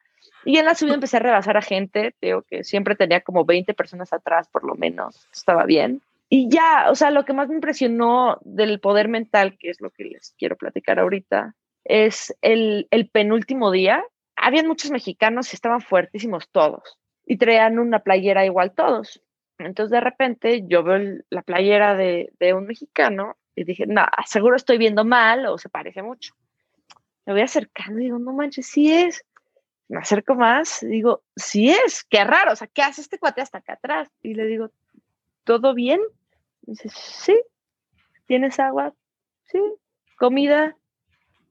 Y en la subida empecé a rebasar a gente, digo que siempre tenía como 20 personas atrás por lo menos, estaba bien. Y ya, o sea, lo que más me impresionó del poder mental, que es lo que les quiero platicar ahorita, es el, el penúltimo día. Habían muchos mexicanos y estaban fuertísimos todos y traían una playera igual todos. Entonces de repente yo veo la playera de, de un mexicano y dije, no, seguro estoy viendo mal o se parece mucho. Me voy acercando y digo, no manches, sí es me acerco más, digo, sí es, qué raro, o sea, ¿qué hace este cuate hasta acá atrás? Y le digo, ¿todo bien? sí, ¿tienes agua? Sí, comida,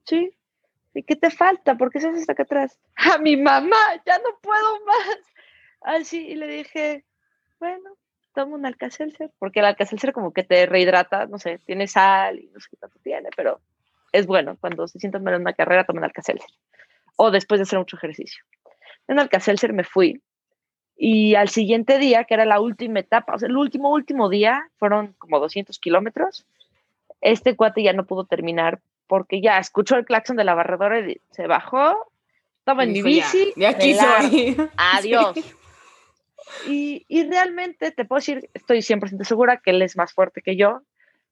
sí. ¿Y qué te falta? ¿Por qué estás hasta acá atrás? A mi mamá, ya no puedo más. Así, y le dije, bueno, toma un Alka-Seltzer, porque el Alka-Seltzer como que te rehidrata, no sé, tiene sal y no sé qué tanto tiene, pero es bueno. Cuando se sientan mal en una carrera, tomen Alka-Seltzer. O después de hacer mucho ejercicio. En Alka-Seltzer me fui y al siguiente día, que era la última etapa, o sea, el último, último día, fueron como 200 kilómetros, este cuate ya no pudo terminar porque ya escuchó el claxon de la barredora y se bajó, estaba en mi bici. de aquí soy. Adiós. Y, y, realmente te puedo decir, estoy 100% segura que él es más fuerte que yo,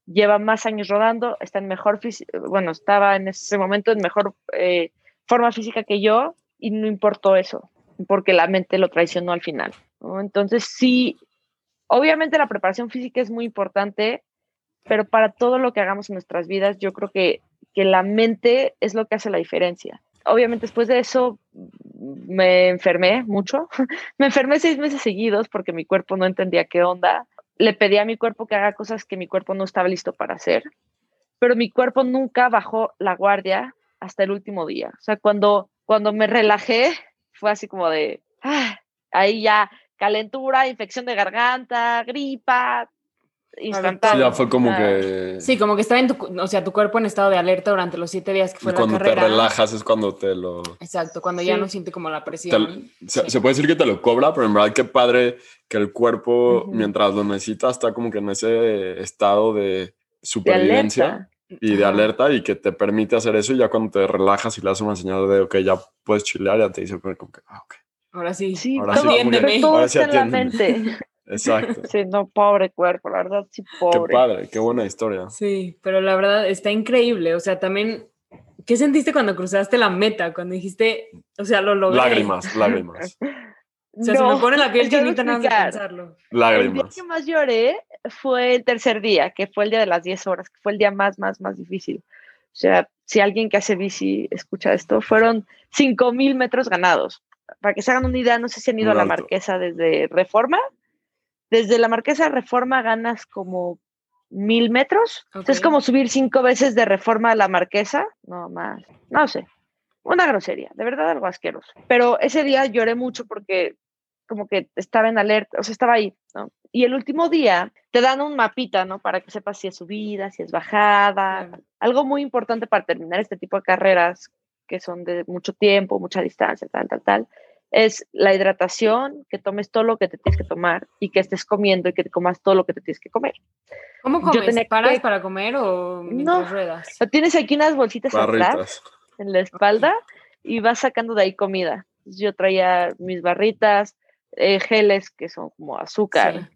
lleva más años rodando, está en mejor, bueno, estaba en ese momento en mejor eh, forma física que yo y no importó eso, porque la mente lo traicionó al final. Entonces sí, obviamente la preparación física es muy importante, pero para todo lo que hagamos en nuestras vidas, yo creo que, que la mente es lo que hace la diferencia. Obviamente después de eso me enfermé mucho. me enfermé seis meses seguidos porque mi cuerpo no entendía qué onda. Le pedí a mi cuerpo que haga cosas que mi cuerpo no estaba listo para hacer. Pero mi cuerpo nunca bajó la guardia hasta el último día. O sea, cuando, cuando me relajé, fue así como de, ah, ahí ya calentura, infección de garganta, gripa, instantáneo. ya fue como que... Sí, como que estaba en tu, o sea, tu cuerpo en estado de alerta durante los siete días que fue y cuando te relajas es cuando te lo... Exacto, cuando ya no siente como la presión. se, se, puede decir que te lo cobra, pero en verdad qué padre que el cuerpo, mientras lo necesita, está como que en ese estado de supervivencia. Y de alerta y que te permite hacer eso y ya cuando te relajas y le das una señal de, ok, ya puedes chilear, ya te dice como que, ah, ok. Ahora sí, sí, ahora todo, sí, atiéndeme. Todo ahora sí la mente. Exacto. Sí, no, pobre cuerpo, la verdad, sí, pobre. Qué padre, qué buena historia. Sí, pero la verdad está increíble. O sea, también, ¿qué sentiste cuando cruzaste la meta? Cuando dijiste, o sea, lo logré. Lágrimas, lágrimas. O sea, no, se me pone la piel chinita nada más de pensarlo. Lágrimas. El día que más lloré fue el tercer día, que fue el día de las 10 horas, que fue el día más, más, más difícil. O sea, si alguien que hace bici escucha esto, fueron 5.000 metros ganados. Para que se hagan una idea, no sé si han ido Muy a la alto. Marquesa desde Reforma. Desde la Marquesa Reforma ganas como mil metros. Ok. Es como subir cinco veces de Reforma a la Marquesa. No más. No sé. Una grosería. De verdad algo asqueroso. Pero ese día lloré mucho porque como que estaba en alerta, o sea, estaba ahí, ¿no? Y el último día te dan un mapita, ¿no? Para que sepas si es subida, si es bajada. Algo muy importante para terminar este tipo de carreras que son de mucho tiempo, mucha distancia, tal, tal, tal, es la hidratación, que tomes todo lo que te tienes que tomar y que estés comiendo y que te comas todo lo que te tienes que comer. ¿Cómo Yo comes? tenía que- ¿Paras para comer o mientras ruedas? Tienes aquí unas bolsitas atrás en la espalda y vas sacando de ahí comida. Yo traía mis barritas, eh, geles que son como azúcar, Sí.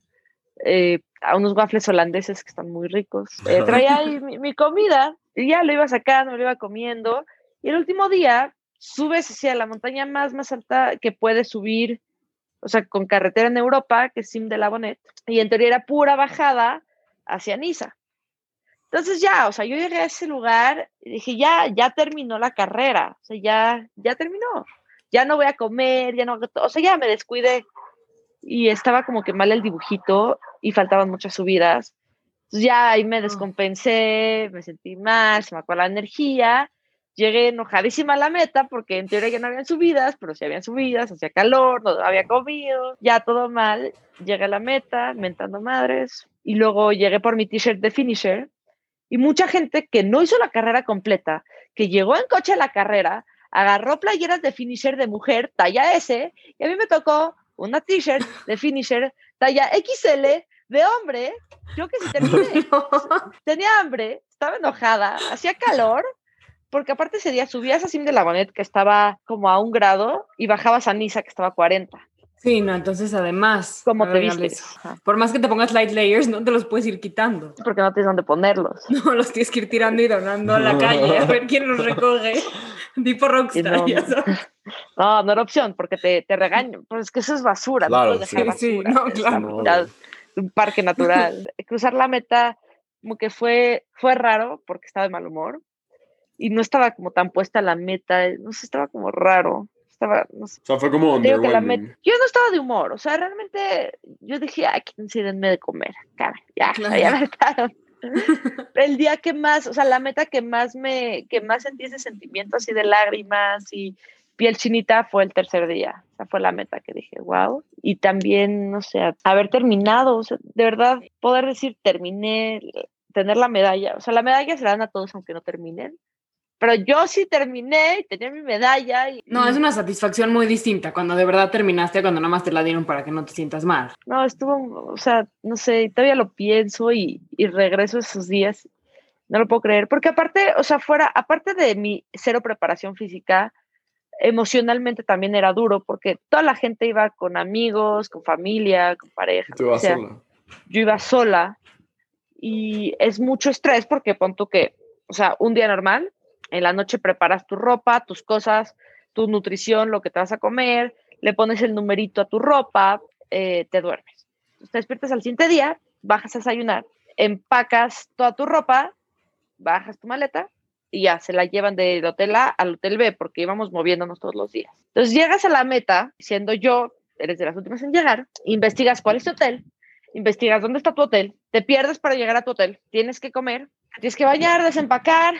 Eh, a unos waffles holandeses que están muy ricos. Eh, traía ahí mi, mi comida y ya lo iba sacando, lo iba comiendo. Y el último día subes hacia la montaña más, más alta que puedes subir, o sea, con carretera en Europa, que es Sim de la Bonnet, y en teoría era pura bajada hacia Niza. Entonces ya, o sea, yo llegué a ese lugar y dije, ya, ya terminó la carrera, o sea, ya, ya terminó, ya no voy a comer, ya no, o sea, ya me descuidé. Y estaba como que mal el dibujito y faltaban muchas subidas. Entonces ya ahí me descompensé, me sentí mal, se me acabó la energía. Llegué enojadísima a la meta porque en teoría ya no habían subidas, pero sí habían subidas, hacía calor, no había comido, ya todo mal. Llegué a la meta, mentando madres, y luego llegué por mi t-shirt de finisher. Y mucha gente que no hizo la carrera completa, que llegó en coche a la carrera, agarró playeras de finisher de mujer, talla S, y a mí me tocó una t-shirt de finisher, talla XL, de hombre. Yo que sí terminé tenía hambre, estaba enojada, hacía calor, porque aparte ese día subías a Sim de la Bonet, que estaba como a un grado, y bajabas a Niza, que estaba a 40. Sí, no, entonces además. ¿Cómo te vistes? Por más que te pongas light layers, no te los puedes ir quitando. Porque no tienes dónde ponerlos. No, los tienes que ir tirando y donando a la calle a ver quién los recoge. Tipo rockstar, no, ya no. sabes. No, no era opción, porque te, te regañan. Pues es que eso es basura, Claro, no sí, sí, basura. no, es claro. ya un parque natural. Cruzar la meta como que fue, fue raro porque estaba de mal humor y no estaba como tan puesta la meta, no sé, estaba como raro. Estaba, no sé, O sea, fue como digo que la underwhelming. met- Yo no estaba de humor, o sea, realmente yo dije, ay, quítense denme de comer, cara, ya, Claro. ya me. El día que más, o sea, la meta que más me, que más sentí ese sentimiento así de lágrimas y piel chinita fue el tercer día. Esa fue la meta que dije, wow. Y también, no sé, haber terminado, o sea, de verdad, poder decir, terminé, tener la medalla. O sea, la medalla se la dan a todos aunque no terminen. Pero yo sí terminé y tenía mi medalla. Y, no, es una satisfacción muy distinta cuando de verdad terminaste, cuando nada más te la dieron para que no te sientas mal. No, estuvo, o sea, no sé, todavía lo pienso y, y regreso esos días. No lo puedo creer, porque aparte, o sea, fuera, aparte de mi cero preparación física, emocionalmente también era duro, porque toda la gente iba con amigos, con familia, con pareja. o sea, sola? Yo iba sola y es mucho estrés porque pon que, o sea, un día normal, en la noche preparas tu ropa, tus cosas, tu nutrición, lo que te vas a comer, le pones el numerito a tu ropa, eh, te duermes. Te despiertas al siguiente día, bajas a desayunar, empacas toda tu ropa, bajas tu maleta y ya se la llevan del hotel A al hotel B porque íbamos moviéndonos todos los días. Entonces llegas a la meta, siendo yo, eres de las últimas en llegar, investigas cuál es tu hotel, investigas dónde está tu hotel, te pierdes para llegar a tu hotel, tienes que comer, tienes que bañar, desempacar,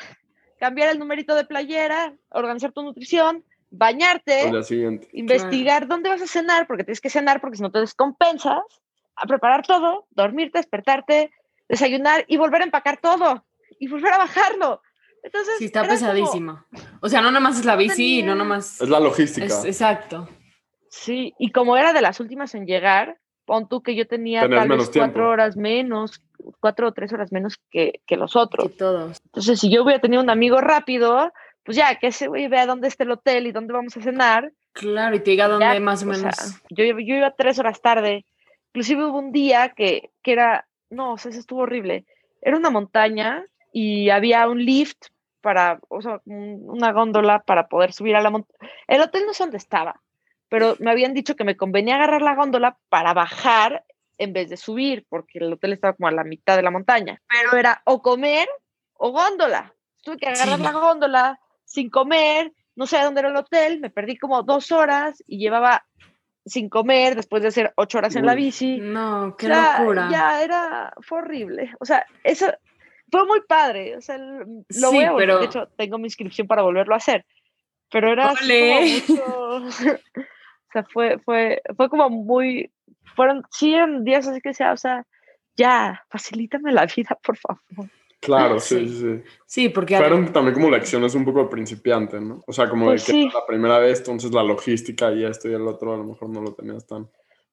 cambiar el numerito de playera, organizar tu nutrición, bañarte, investigar dónde vas a cenar, porque tienes que cenar porque si no te descompensas, a preparar todo, dormirte, despertarte, desayunar y volver a empacar todo y volver a bajarlo. Entonces, sí, está pesadísimo. o sea, no nomás es la bici, no nomás. Es la logística. exacto. Sí, y como era de las últimas en llegar, pon tú que yo tenía tal vez cuatro horas menos, cuatro o tres horas menos que, que los otros. Que todos. Entonces, si yo hubiera tenido un amigo rápido, pues ya, que ese güey vea dónde está el hotel y dónde vamos a cenar. Claro, y te diga dónde más o menos. yo, yo iba tres horas tarde. Inclusive hubo un día que, que era, no, o sea, eso estuvo horrible. Era una montaña y había un lift para, o sea, una góndola para poder subir a la montaña. El hotel no sé dónde estaba, pero me habían dicho que me convenía agarrar la góndola para bajar en vez de subir, porque el hotel estaba como a la mitad de la montaña. Pero era o comer o góndola. Tuve que agarrar la góndola sin comer, no sé dónde era el hotel, me perdí como dos horas y llevaba sin comer después de hacer ocho horas en la bici. No, qué locura. Ya era, fue horrible. O sea, eso fue muy padre. O sea, lo voy a pero... De hecho, tengo mi inscripción para volverlo a hacer. Pero era como mucho, o sea, fue, fue, fue como muy, fueron 100 días así que sea, o sea, ya, facilítame la vida, por favor. Claro, sí, sí, sí. Sí, porque... Fueron también como lecciones un poco de principiante, ¿no? O sea, como de pues que la primera vez, entonces la logística y esto y el otro a lo mejor no lo tenías tan...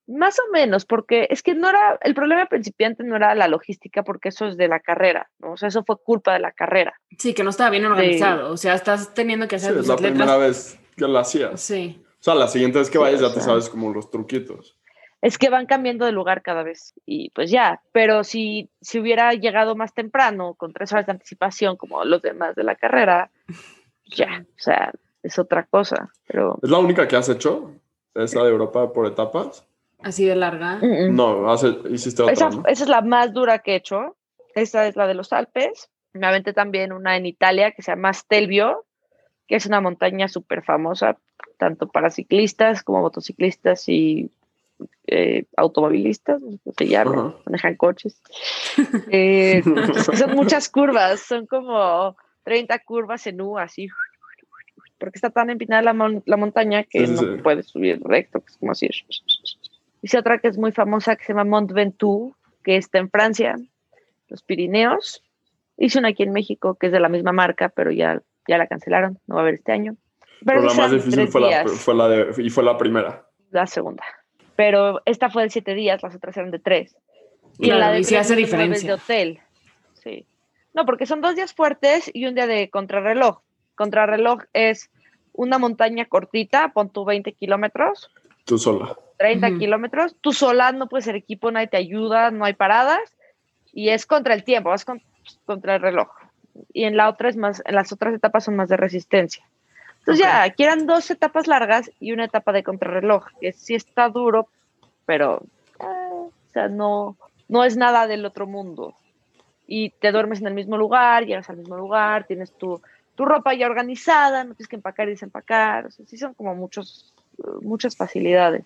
Más o menos, porque es que no era, el problema principiante no era la logística, porque eso es de la carrera, ¿no? O sea, eso fue culpa de la carrera. Sí, que no estaba bien organizado, o sea, estás teniendo que hacer... Sí, es la primera vez que lo hacías. Sí. O sea, la siguiente vez que vayas ya te sabes como los truquitos. Es que van cambiando de lugar cada vez y pues ya, pero si, si hubiera llegado más temprano, con tres horas de anticipación como los demás de la carrera, ya, o sea, es otra cosa. Pero... ¿Es la única que has hecho? ¿Esa de Europa por etapas? ¿Así de larga? No, hiciste otra, esa, esa es la más dura que he hecho. Esta es la de los Alpes. Me aventé también una en Italia que se llama Stelvio, que es una montaña súper famosa, tanto para ciclistas como motociclistas y eh, automovilistas, se llaman, manejan coches. Eh, son muchas curvas, son como 30 curvas en U, así, porque está tan empinada la, la montaña que no puedes subir recto, que es como así. Dice otra que es muy famosa que se llama Mont Ventoux, que está en Francia, los Pirineos. Hice una aquí en México que es de la misma marca, pero ya ya la cancelaron, no va a haber este año. Pero, la más difícil fue la, fue la, de, y fue la primera. La segunda. Pero esta fue de siete días, las otras eran de tres. Y la de y hace diferencia. de hotel. Sí. No, porque son dos días fuertes y un día de contrarreloj. Contrarreloj es una montaña cortita, pon tu 20 kilómetros. Tú sola. 30 kilómetros. Tú sola, no puedes ser equipo, nadie te ayuda, no hay paradas. Y es contra el tiempo, vas contra el reloj y en la otra es más, en las otras etapas son más de resistencia. Entonces ya, aquí eran dos etapas largas y una etapa de contrarreloj, que sí está duro, pero eh, o sea, no, no es nada del otro mundo. Y te duermes en el mismo lugar, llegas al mismo lugar, tienes tu, tu ropa ya organizada, no tienes que empacar y desempacar. O sea, sí son como muchos, muchas facilidades.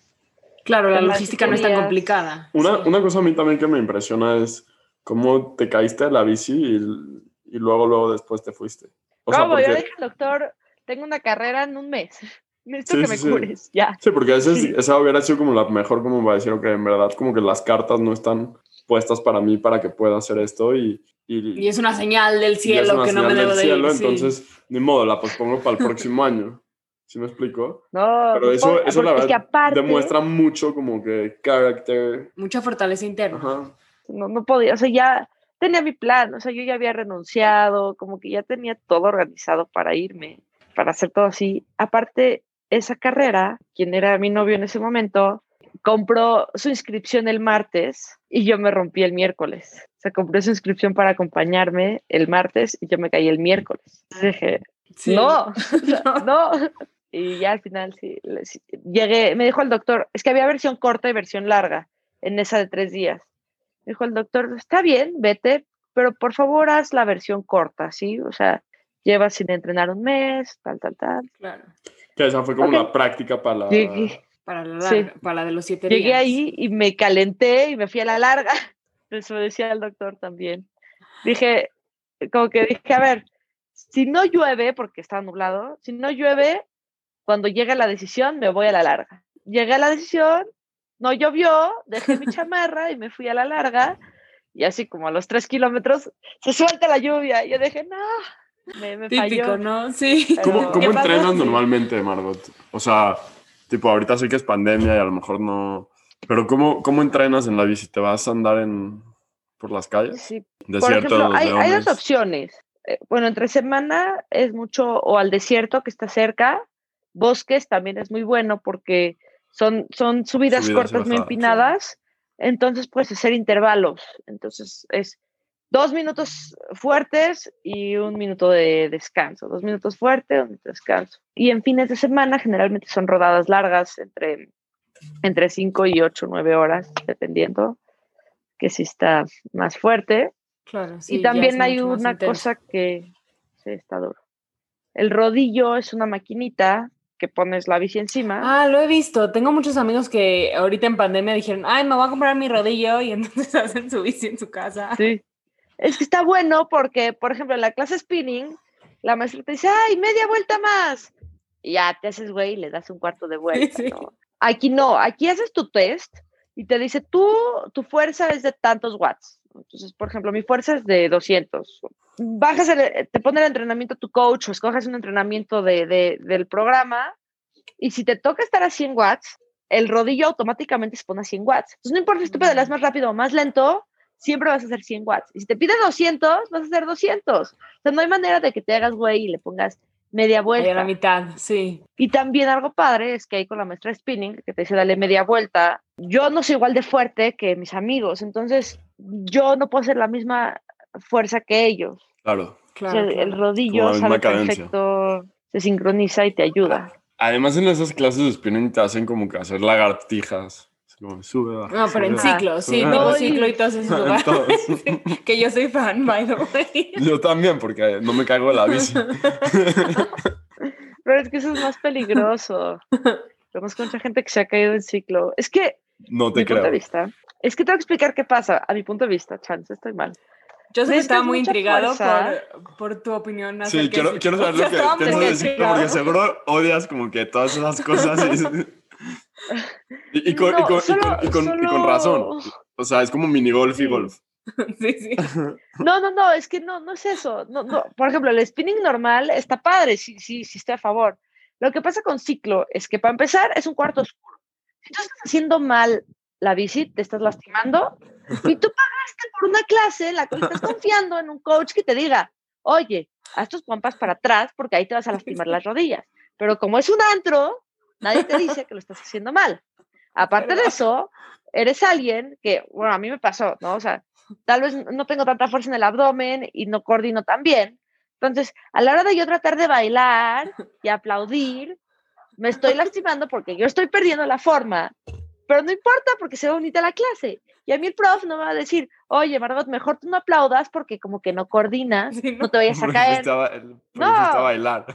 Claro, la logística no es tan complicada. Una, una cosa a mí también que me impresiona es cómo te caíste de la bici y y luego, luego después te fuiste. O ¿Cómo? Yo dije doctor, tengo una carrera en un mes. Necesito Sí, que me sí, sí. cures, ya. Sí, porque a veces Sí. esa hubiera sido como la mejor, como va a decir, ok, en verdad, como que las cartas no están puestas para mí para que pueda hacer esto y. Y, Y es una señal del cielo que no me debo del de cielo, ir. sí. entonces, ni modo, la pospongo para el próximo año. ¿Sí me explico? No, Pero eso, eso la porque es que verdad aparte, demuestra mucho como que carácter. Mucha fortaleza interna. Ajá. no, no podía, o sea, ya tenía mi plan, o sea, yo ya había renunciado, como que ya tenía todo organizado para irme, para hacer todo así. Aparte, esa carrera, quien era mi novio en ese momento, compró su inscripción el martes y yo me rompí el miércoles. O sea, compré su inscripción para acompañarme el martes y yo me caí el miércoles. Entonces dije, Sí. no, no. Y ya al final sí, llegué, me dijo el doctor, es que había versión corta y versión larga en esa de tres días. Me dijo el doctor, está bien, vete, pero por favor haz la versión corta, ¿sí? O sea, llevas sin entrenar un mes, tal, tal, tal. Claro. Que esa fue como Ok. la práctica para la. Llegué, Para la, Sí. larga- para la de los siete llegué días. ahí y me calenté y me fui a la larga. Eso decía el doctor también. Dije, como que dije, a ver, si no llueve, porque está nublado, si no llueve, cuando llegue la decisión, me voy a la larga. Llegué a la decisión, no llovió, dejé mi chamarra y me fui a la larga. Y así como a los tres kilómetros, se suelta la lluvia. Y yo dije, no, me, me Típico, falló. ¿no? Sí. ¿Cómo, Pero- cómo ¿Qué pasa? entrenas Sí. normalmente, Margot? O sea, tipo, ahorita sé que es pandemia y a lo mejor no. Pero ¿cómo, cómo entrenas en la bici? ¿Te vas a andar en por las calles? Sí, Desierto Por ejemplo, hay, hay dos opciones. Eh, bueno, entre semana es mucho o al desierto que está cerca, bosques también es muy bueno porque son, son subidas, Subidas cortas muy empinadas, entonces puedes hacer intervalos. Entonces es dos minutos fuertes y un minuto de descanso, dos minutos fuertes, un minuto de descanso. Y en fines de semana generalmente son rodadas largas entre, entre 5 y 8, 9 horas, dependiendo que si está más fuerte Claro, sí, y también hay una cosa que sí, está duro. El rodillo es una maquinita que pones la bici encima. Ah, lo he visto. Tengo muchos amigos que ahorita en pandemia dijeron, ay, me voy a comprar mi rodillo y entonces hacen su bici en su casa. Sí. Es que está bueno porque, por ejemplo, en la clase spinning, la maestra te dice, ay, media vuelta más. Y ya te haces güey y le das un cuarto de vuelta. sí. ¿no? Aquí no, aquí haces tu test y te dice, tú, tu fuerza es de tantos watts. Entonces, por ejemplo, mi fuerza es de 200. Bajas, el- te pone el entrenamiento tu coach o escoges un entrenamiento de, de- del programa y si te toca estar a 100 watts, el rodillo automáticamente se pone a 100 watts. Entonces, no importa si tú pedalas más rápido o más lento, siempre vas a hacer 100 watts. Y si te pide 200, vas a hacer 200. O sea, no hay manera de que te hagas güey y le pongas media Ahí vuelta. a la mitad, sí. Y también algo padre es que ahí con la maestra de spinning, que te dice dale media vuelta, yo no soy igual de fuerte que mis amigos, entonces yo no puedo hacer la misma fuerza que ellos. Claro. O Claro, sea, claro. El la rodillo sabe perfecto, se sincroniza y te ayuda. Además, en esas clases de spinning te hacen como que hacer lagartijas. Como, sube, baja. No, pero en sube, Ajá. ciclo, sí, Ay. ciclo y todos esos lugares. Que yo soy fan, by the way. Yo también, porque no me caigo de la bici. Pero es que eso es más peligroso. Conozco mucha gente que se ha caído en ciclo. Es que, No te mi punto creo. de vista, es que tengo que explicar qué pasa. A mi punto de vista, chance, estoy mal. Yo sé que Necesitas estaba muy intrigado por, por tu opinión. Sí, quiero, quiero saber lo que piensas de ciclo, porque seguro odias como que todas esas cosas. Y, y- y con, y No, con- y solo- con- y con- y con solo- razón. O sea, es como mini golf y Sí. golf. Sí, sí. No, no, no, es que no, no es eso. No, no. Por ejemplo, el spinning normal está padre, sí, sí, sí estoy a favor. Lo que pasa con ciclo es que para empezar es un cuarto oscuro. Si tú estás haciendo mal la bici, te estás lastimando y tú pagaste por una clase en la cual estás confiando en un coach que te diga, oye, haz tus pompas para atrás porque ahí te vas a lastimar las rodillas. Pero como es un antro, nadie te dice que lo estás haciendo mal. Aparte de eso, eres alguien que, bueno, a mí me pasó, ¿no? O sea, tal vez no tengo tanta fuerza en el abdomen y no coordino tan bien. Entonces, a la hora de yo tratar de bailar y aplaudir, me estoy lastimando porque yo estoy perdiendo la forma, pero no importa porque se ve bonita la clase. Y a mí el prof no me va a decir, oye, Margot, mejor tú no aplaudas porque como que no coordinas, Sí, no te vayas a caer. No. a bailar.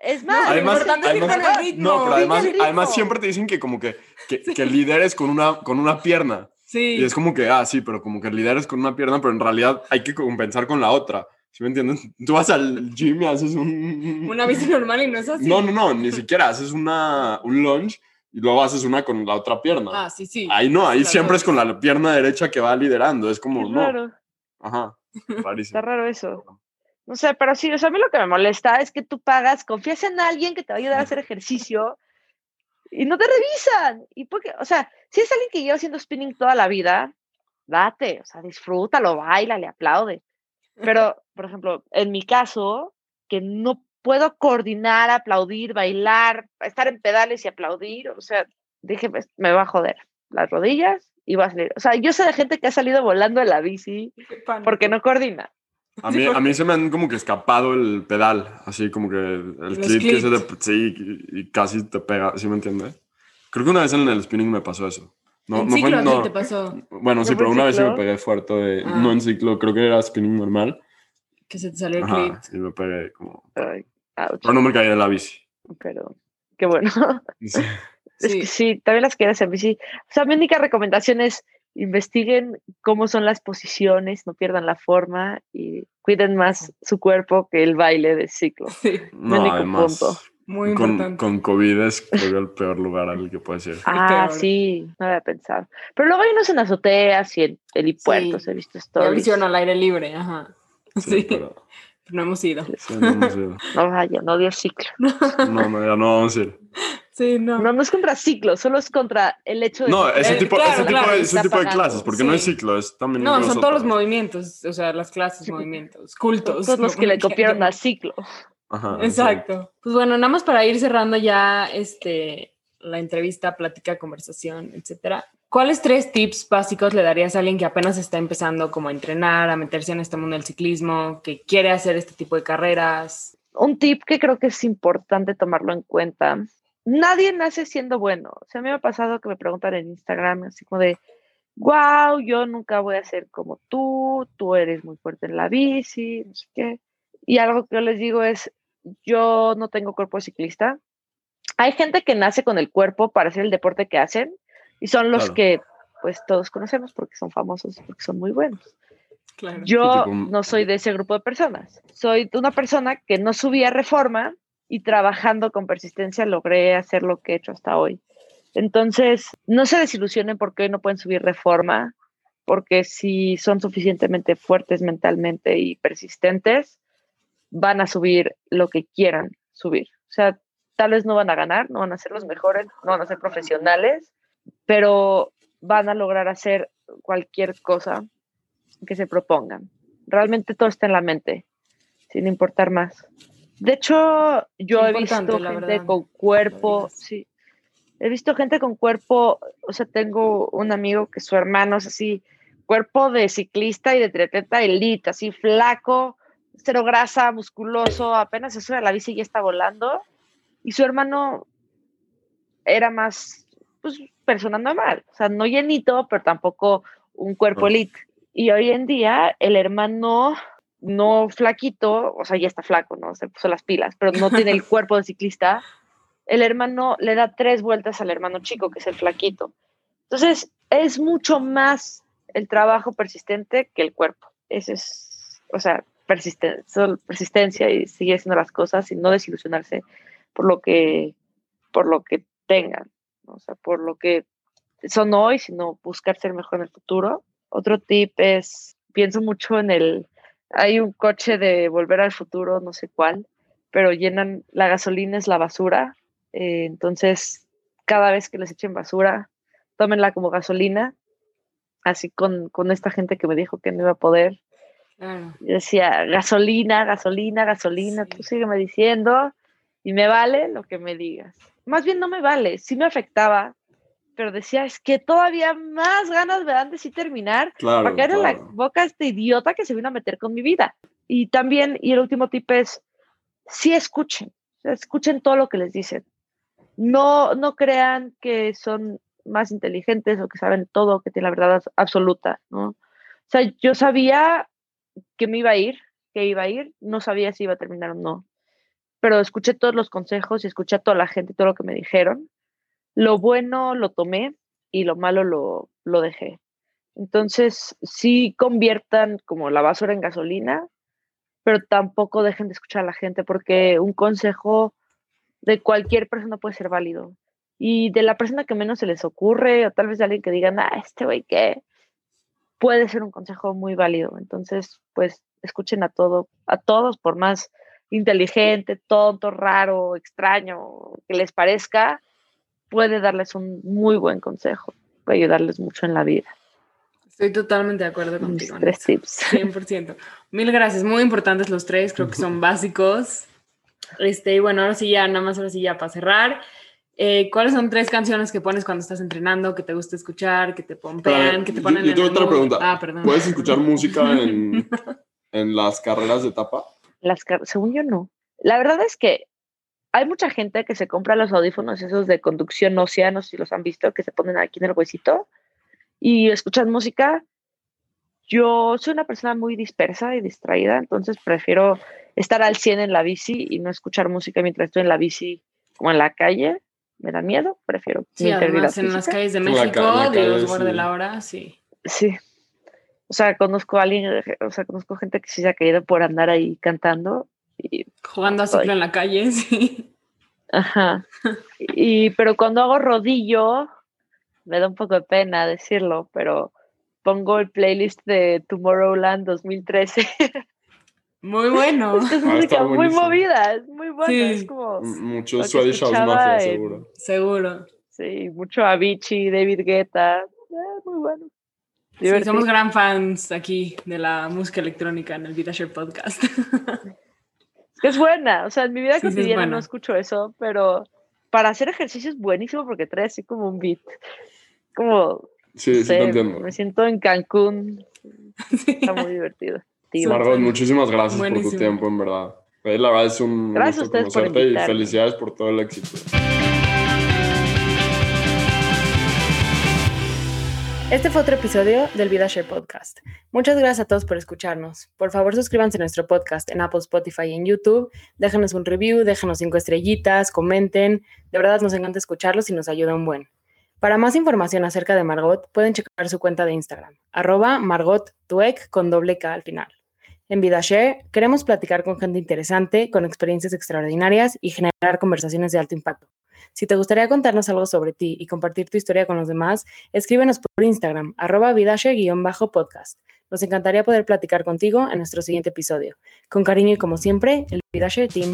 Es más, Lo Además, importante es además- el ritmo. no, pero además, además siempre te dicen que como que, que, que lideres con una, con una pierna. Sí. Y es como que, ah, sí, pero como que lideres con una pierna, pero en realidad hay que compensar con la otra. ¿Sí me entiendes? Tú vas al gym y haces un... Una bici normal y no es así. No, no, no, ni siquiera haces una, un lunge y luego haces una con la otra pierna. Ah, sí, sí. Ahí no, ahí Claro. siempre es con la pierna derecha que va liderando. Es como, Qué no. raro, Ajá. está Rarísimo. raro eso. No sé, pero sí, o sea, a mí lo que me molesta es que tú pagas, confías en alguien que te va a ayudar a hacer ejercicio y no te revisan. Y porque, o sea, si es alguien que lleva haciendo spinning toda la vida, date, o sea, disfrútalo, baila, le aplaude. Pero, por ejemplo, en mi caso, que no puedo coordinar, aplaudir, bailar, estar en pedales y aplaudir, o sea, dije, pues, me va a joder las rodillas y va a salir. O sea, yo sé de gente que ha salido volando en la bici porque no coordina. A mí, a mí se me han como que escapado el pedal, así como que el clip que se te, sí, y, casi te pega, ¿sí me entiendes? Creo que una vez en el spinning me pasó eso. No, en no fue- ciclo, no, ¿qué te pasó? Bueno, sí, ¿No fue pero una vez sí me ciclo? pegué fuerte, de- Ah. no en ciclo, creo que era spinning normal. Que se te salió el clip. Y me pegué como... Ay, Pero no me caí de la bici. pero qué bueno. Sí. Es que sí, también las quedas en bici. O sea, mi única recomendación es investiguen cómo son las posiciones, no pierdan la forma y cuiden más su cuerpo que el baile de ciclo. Sí, No, único además, punto. muy con, importante. con COVID es creo el peor lugar al que puedes ir. Ah, sí, no había pensado. Pero luego hay unos en azoteas y en helipuertos, Sí. he visto stories. visión al aire libre, ajá. Sí, Sí, pero no hemos ido. sí, no hemos ido. No vaya, no dio ciclo. No, no, ya no vamos a ir. Sí, no. No, no es contra ciclo, solo es contra el hecho de... No, ese tipo, claro, ese tipo, claro, de, ese tipo clases, porque no es ciclo, es también... No, son todos los movimientos, o sea, las clases, movimientos, cultos. todos los que le copiaron a ciclo. Ajá, Exacto. Pues bueno, nada más para ir cerrando ya este, la entrevista, plática, conversación, etcétera. ¿Cuáles tres tips básicos le darías a alguien que apenas está empezando como a entrenar, a meterse en este mundo del ciclismo, que quiere hacer este tipo de carreras? un tip que creo que es importante tomarlo en cuenta. Nadie nace siendo bueno. O sea, a mí me ha pasado que me preguntan en Instagram así como de, wow, yo nunca voy a ser como tú, tú eres muy fuerte en la bici, no sé qué. Y algo que yo les digo es, yo no tengo cuerpo de ciclista. Hay gente que nace con el cuerpo para hacer el deporte que hacen y son los Claro. que pues todos conocemos porque son famosos, porque son muy buenos. Claro. Yo no soy de ese grupo de personas. Soy una persona que no subía reforma y trabajando con persistencia logré hacer lo que he hecho hasta hoy. Entonces, no se desilusionen porque hoy no pueden subir reforma, porque si son suficientemente fuertes mentalmente y persistentes, van a subir lo que quieran subir. O sea, tal vez no van a ganar, no van a ser los mejores, no van a ser profesionales, pero van a lograr hacer cualquier cosa que se propongan. Realmente todo está en la mente, sin importar más. De hecho, yo he visto gente verdad, con cuerpo, sí. He visto gente con cuerpo, o sea, tengo un amigo que su hermano es así, cuerpo de ciclista y de triatleta elite, así flaco, cero grasa, musculoso, apenas se sube a la bici y ya está volando. Y su hermano era más, pues, persona normal, o sea, no llenito, pero tampoco un cuerpo elite. Y hoy en día el hermano no flaquito, o sea, ya está flaco, ¿no? Se puso las pilas, pero no tiene el cuerpo de ciclista. El hermano le da tres vueltas al hermano chico, que es el flaquito. Entonces, es mucho más el trabajo persistente que el cuerpo. Ese es, o sea, persisten- persistencia y seguir haciendo las cosas y no desilusionarse por lo que, por lo que tengan, ¿no? o sea, por lo que son hoy, sino buscar ser mejor en el futuro. Otro tip es, pienso mucho en el, hay un coche de volver al futuro, no sé cuál, pero llenan, la gasolina es la basura, eh, entonces cada vez que les echen basura, tómenla como gasolina, así con, con esta gente que me dijo que no iba a poder. Claro. Yo decía, gasolina, gasolina, gasolina, Sí. tú sígueme diciendo y me vale lo que me digas. Más bien no me vale, sí me afectaba, pero decía, es que todavía más ganas me dan de sí terminar Claro, para caer en la claro. boca a este idiota que se vino a meter con mi vida. Y también, y el último tip es, sí escuchen, escuchen todo lo que les dicen. No, no crean que son más inteligentes o que saben todo, que tienen la verdad abs- absoluta, ¿no? O sea, yo sabía que me iba a ir, que iba a ir, no sabía si iba a terminar o no, pero escuché todos los consejos y escuché a toda la gente todo lo que me dijeron. Lo bueno lo tomé y lo malo lo, lo dejé. Entonces, sí conviertan como la basura en gasolina, pero tampoco dejen de escuchar a la gente porque un consejo de cualquier persona puede ser válido. Y de la persona que menos se les ocurre, o tal vez de alguien que digan, ah, este güey, ¿qué? Puede ser un consejo muy válido. Entonces, pues, escuchen a todo, a todos, por más inteligente, tonto, raro, extraño que les parezca, puede darles un muy buen consejo, puede ayudarles mucho en la vida. Estoy totalmente de acuerdo contigo. tres tips. 100%. Mil gracias, muy importantes los tres, creo que son básicos. Este, y bueno, ahora sí ya, nada más ahora sí ya para cerrar. Eh, ¿Cuáles son tres canciones que pones cuando estás entrenando, que te gusta escuchar, que te pompean, que te ponen yo, yo tengo otra pregunta. Ah, perdón. ¿Puedes escuchar música en, en las carreras de etapa? Las según yo no. La verdad es que hay mucha gente que se compra los audífonos esos de conducción ósea, no sé si los han visto, que se ponen aquí en el huesito y escuchan música. Yo soy una persona muy dispersa y distraída, entonces prefiero estar al 100 en la bici y no escuchar música mientras estoy en la bici como en la calle. Me da miedo, prefiero sí, además en las calles de México, Dios guarde la hora, sí. Sí. O sea, conozco a alguien, o sea, conozco gente que sí se ha caído por andar ahí cantando. Y, Jugando a ciclo en la calle, sí. Ajá. Y, pero cuando hago rodillo, me da un poco de pena decirlo, pero pongo el playlist de Tomorrowland 2013. Muy bueno. Es, es música muy movida, es muy buena. Es como. Mucho Swedish House Mafia, seguro. Seguro. Sí, mucho Avicii, David Guetta. Eh, muy bueno. Sí, somos gran fans aquí de la música electrónica en el VidaShare Podcast. Es buena, o sea, en mi vida cotidiana no escucho eso, pero para hacer ejercicio es buenísimo porque trae así como un beat. Como. Sí, sí, entiendo. Me siento en Cancún. Está muy divertido. Margot, muchísimas gracias por tu tiempo, en verdad. La verdad es un gracias gusto conocerte y felicidades por todo el éxito. Este fue otro episodio del VidaShare Podcast. Muchas gracias a todos por escucharnos. Por favor, suscríbanse a nuestro podcast en Apple, Spotify y en YouTube. Déjenos un review, déjenos cinco estrellitas, comenten. De verdad nos encanta escucharlos y nos ayuda un buen. Para más información acerca de Margot, pueden checar su cuenta de Instagram, arroba margottuec con doble K al final. En VidaShare queremos platicar con gente interesante, con experiencias extraordinarias y generar conversaciones de alto impacto. Si te gustaría contarnos algo sobre ti y compartir tu historia con los demás, escríbenos por Instagram, arroba vidashe-podcast. Nos encantaría poder platicar contigo en nuestro siguiente episodio. Con cariño y como siempre, el Vidashe Team.